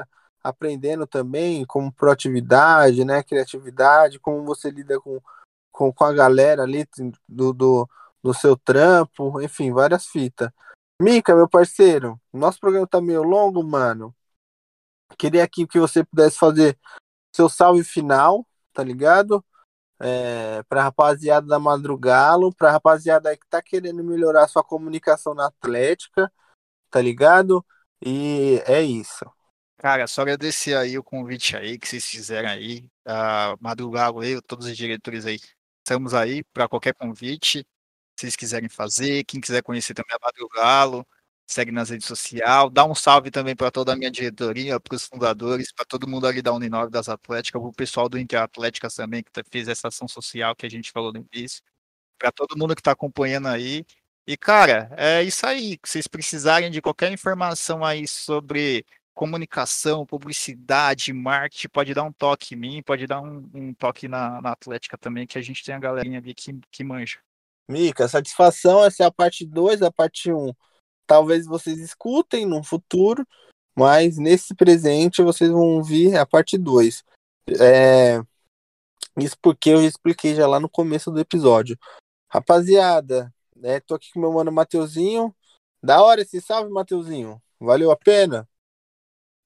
aprendendo também, como proatividade, né, criatividade, como você lida com, com, com a galera ali do, do, do seu trampo, enfim, várias fitas. Mika, meu parceiro, nosso programa tá meio longo, mano. Queria aqui que você pudesse fazer seu salve final, tá ligado? É, pra rapaziada da Madrugalo, pra rapaziada aí que tá querendo melhorar sua comunicação na Atlética, tá ligado? E é isso. Cara, só agradecer aí o convite aí que vocês fizeram aí, a Madrugalo aí, todos os diretores aí. Estamos aí para qualquer convite, se vocês quiserem fazer, quem quiser conhecer também a Madrugalo, segue nas redes sociais, dá um salve também para toda a minha diretoria, para os fundadores, para todo mundo ali da Uninove das Atléticas, para o pessoal do Inter Atléticas também, que fez essa ação social que a gente falou no início, para todo mundo que está acompanhando aí. E, cara, é isso aí. Se vocês precisarem de qualquer informação aí sobre comunicação, publicidade, marketing, pode dar um toque em mim, pode dar um, um toque na, na Atlética também, que a gente tem a galerinha ali que, que manja. Mica, satisfação, essa é a parte 2, a parte 1. Um talvez vocês escutem no futuro, mas nesse presente vocês vão ouvir a parte 2. É... Isso porque eu já expliquei já lá no começo do episódio. Rapaziada, né, tô aqui com meu mano Mateuzinho. Da hora esse salve, Mateuzinho. Valeu a pena?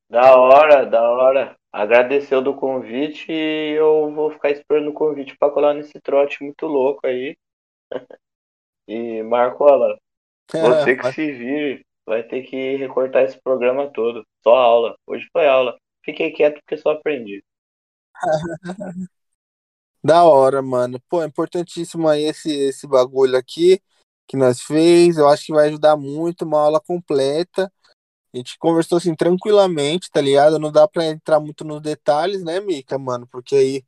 Da hora, da hora. Agradeceu do convite e eu vou ficar esperando o convite para colar nesse trote muito louco aí. e Marcola, você que se vire, vai ter que recortar esse programa todo. Só aula. Hoje foi aula. Fiquei quieto porque só aprendi. da hora, mano. Pô, é importantíssimo aí esse, esse bagulho aqui que nós fez. Eu acho que vai ajudar muito, uma aula completa. A gente conversou assim tranquilamente, tá ligado? Não dá pra entrar muito nos detalhes, né, Mica, mano? Porque aí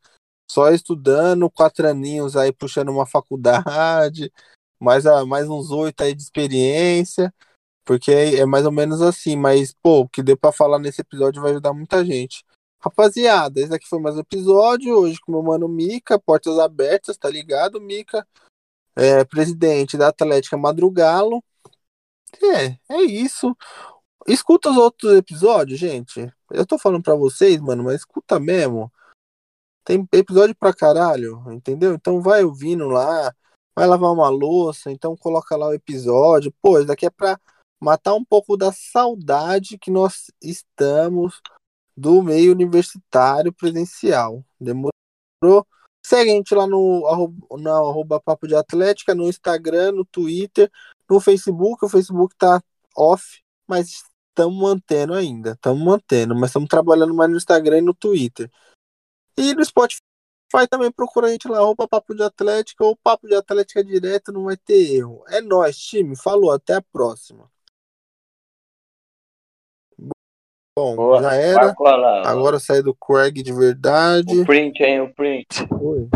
só estudando, quatro aninhos aí puxando uma faculdade, mais, a, mais uns oito aí de experiência, porque é, é, mais ou menos assim, mas, pô, o que deu pra falar nesse episódio vai ajudar muita gente. Rapaziada, esse aqui foi mais um episódio, hoje com meu mano Mica, portas abertas, tá ligado, Mica? É, presidente da Atlética Madrugalo. É, é isso. Escuta os outros episódios, gente. Eu tô falando pra vocês, mano, mas escuta mesmo. Tem episódio pra caralho, entendeu? Então vai ouvindo lá vai lavar uma louça, então coloca lá o episódio. Pô, isso daqui é para matar um pouco da saudade que nós estamos do meio universitário presencial. Demorou? Segue a gente lá no na arroba Papo de Atlética, no Instagram, no Twitter, no Facebook. O Facebook tá off, mas estamos mantendo ainda. Estamos mantendo, mas estamos trabalhando mais no Instagram e no Twitter. E no Spotify Vai também procura a gente lá, roupa Papo de Atlética ou Papo de Atlética direto, não vai ter erro. É nós, time. Falou, até a próxima. Bom, Boa, já era. Agora eu saí do Craig de verdade. O print, hein? O print. Oi.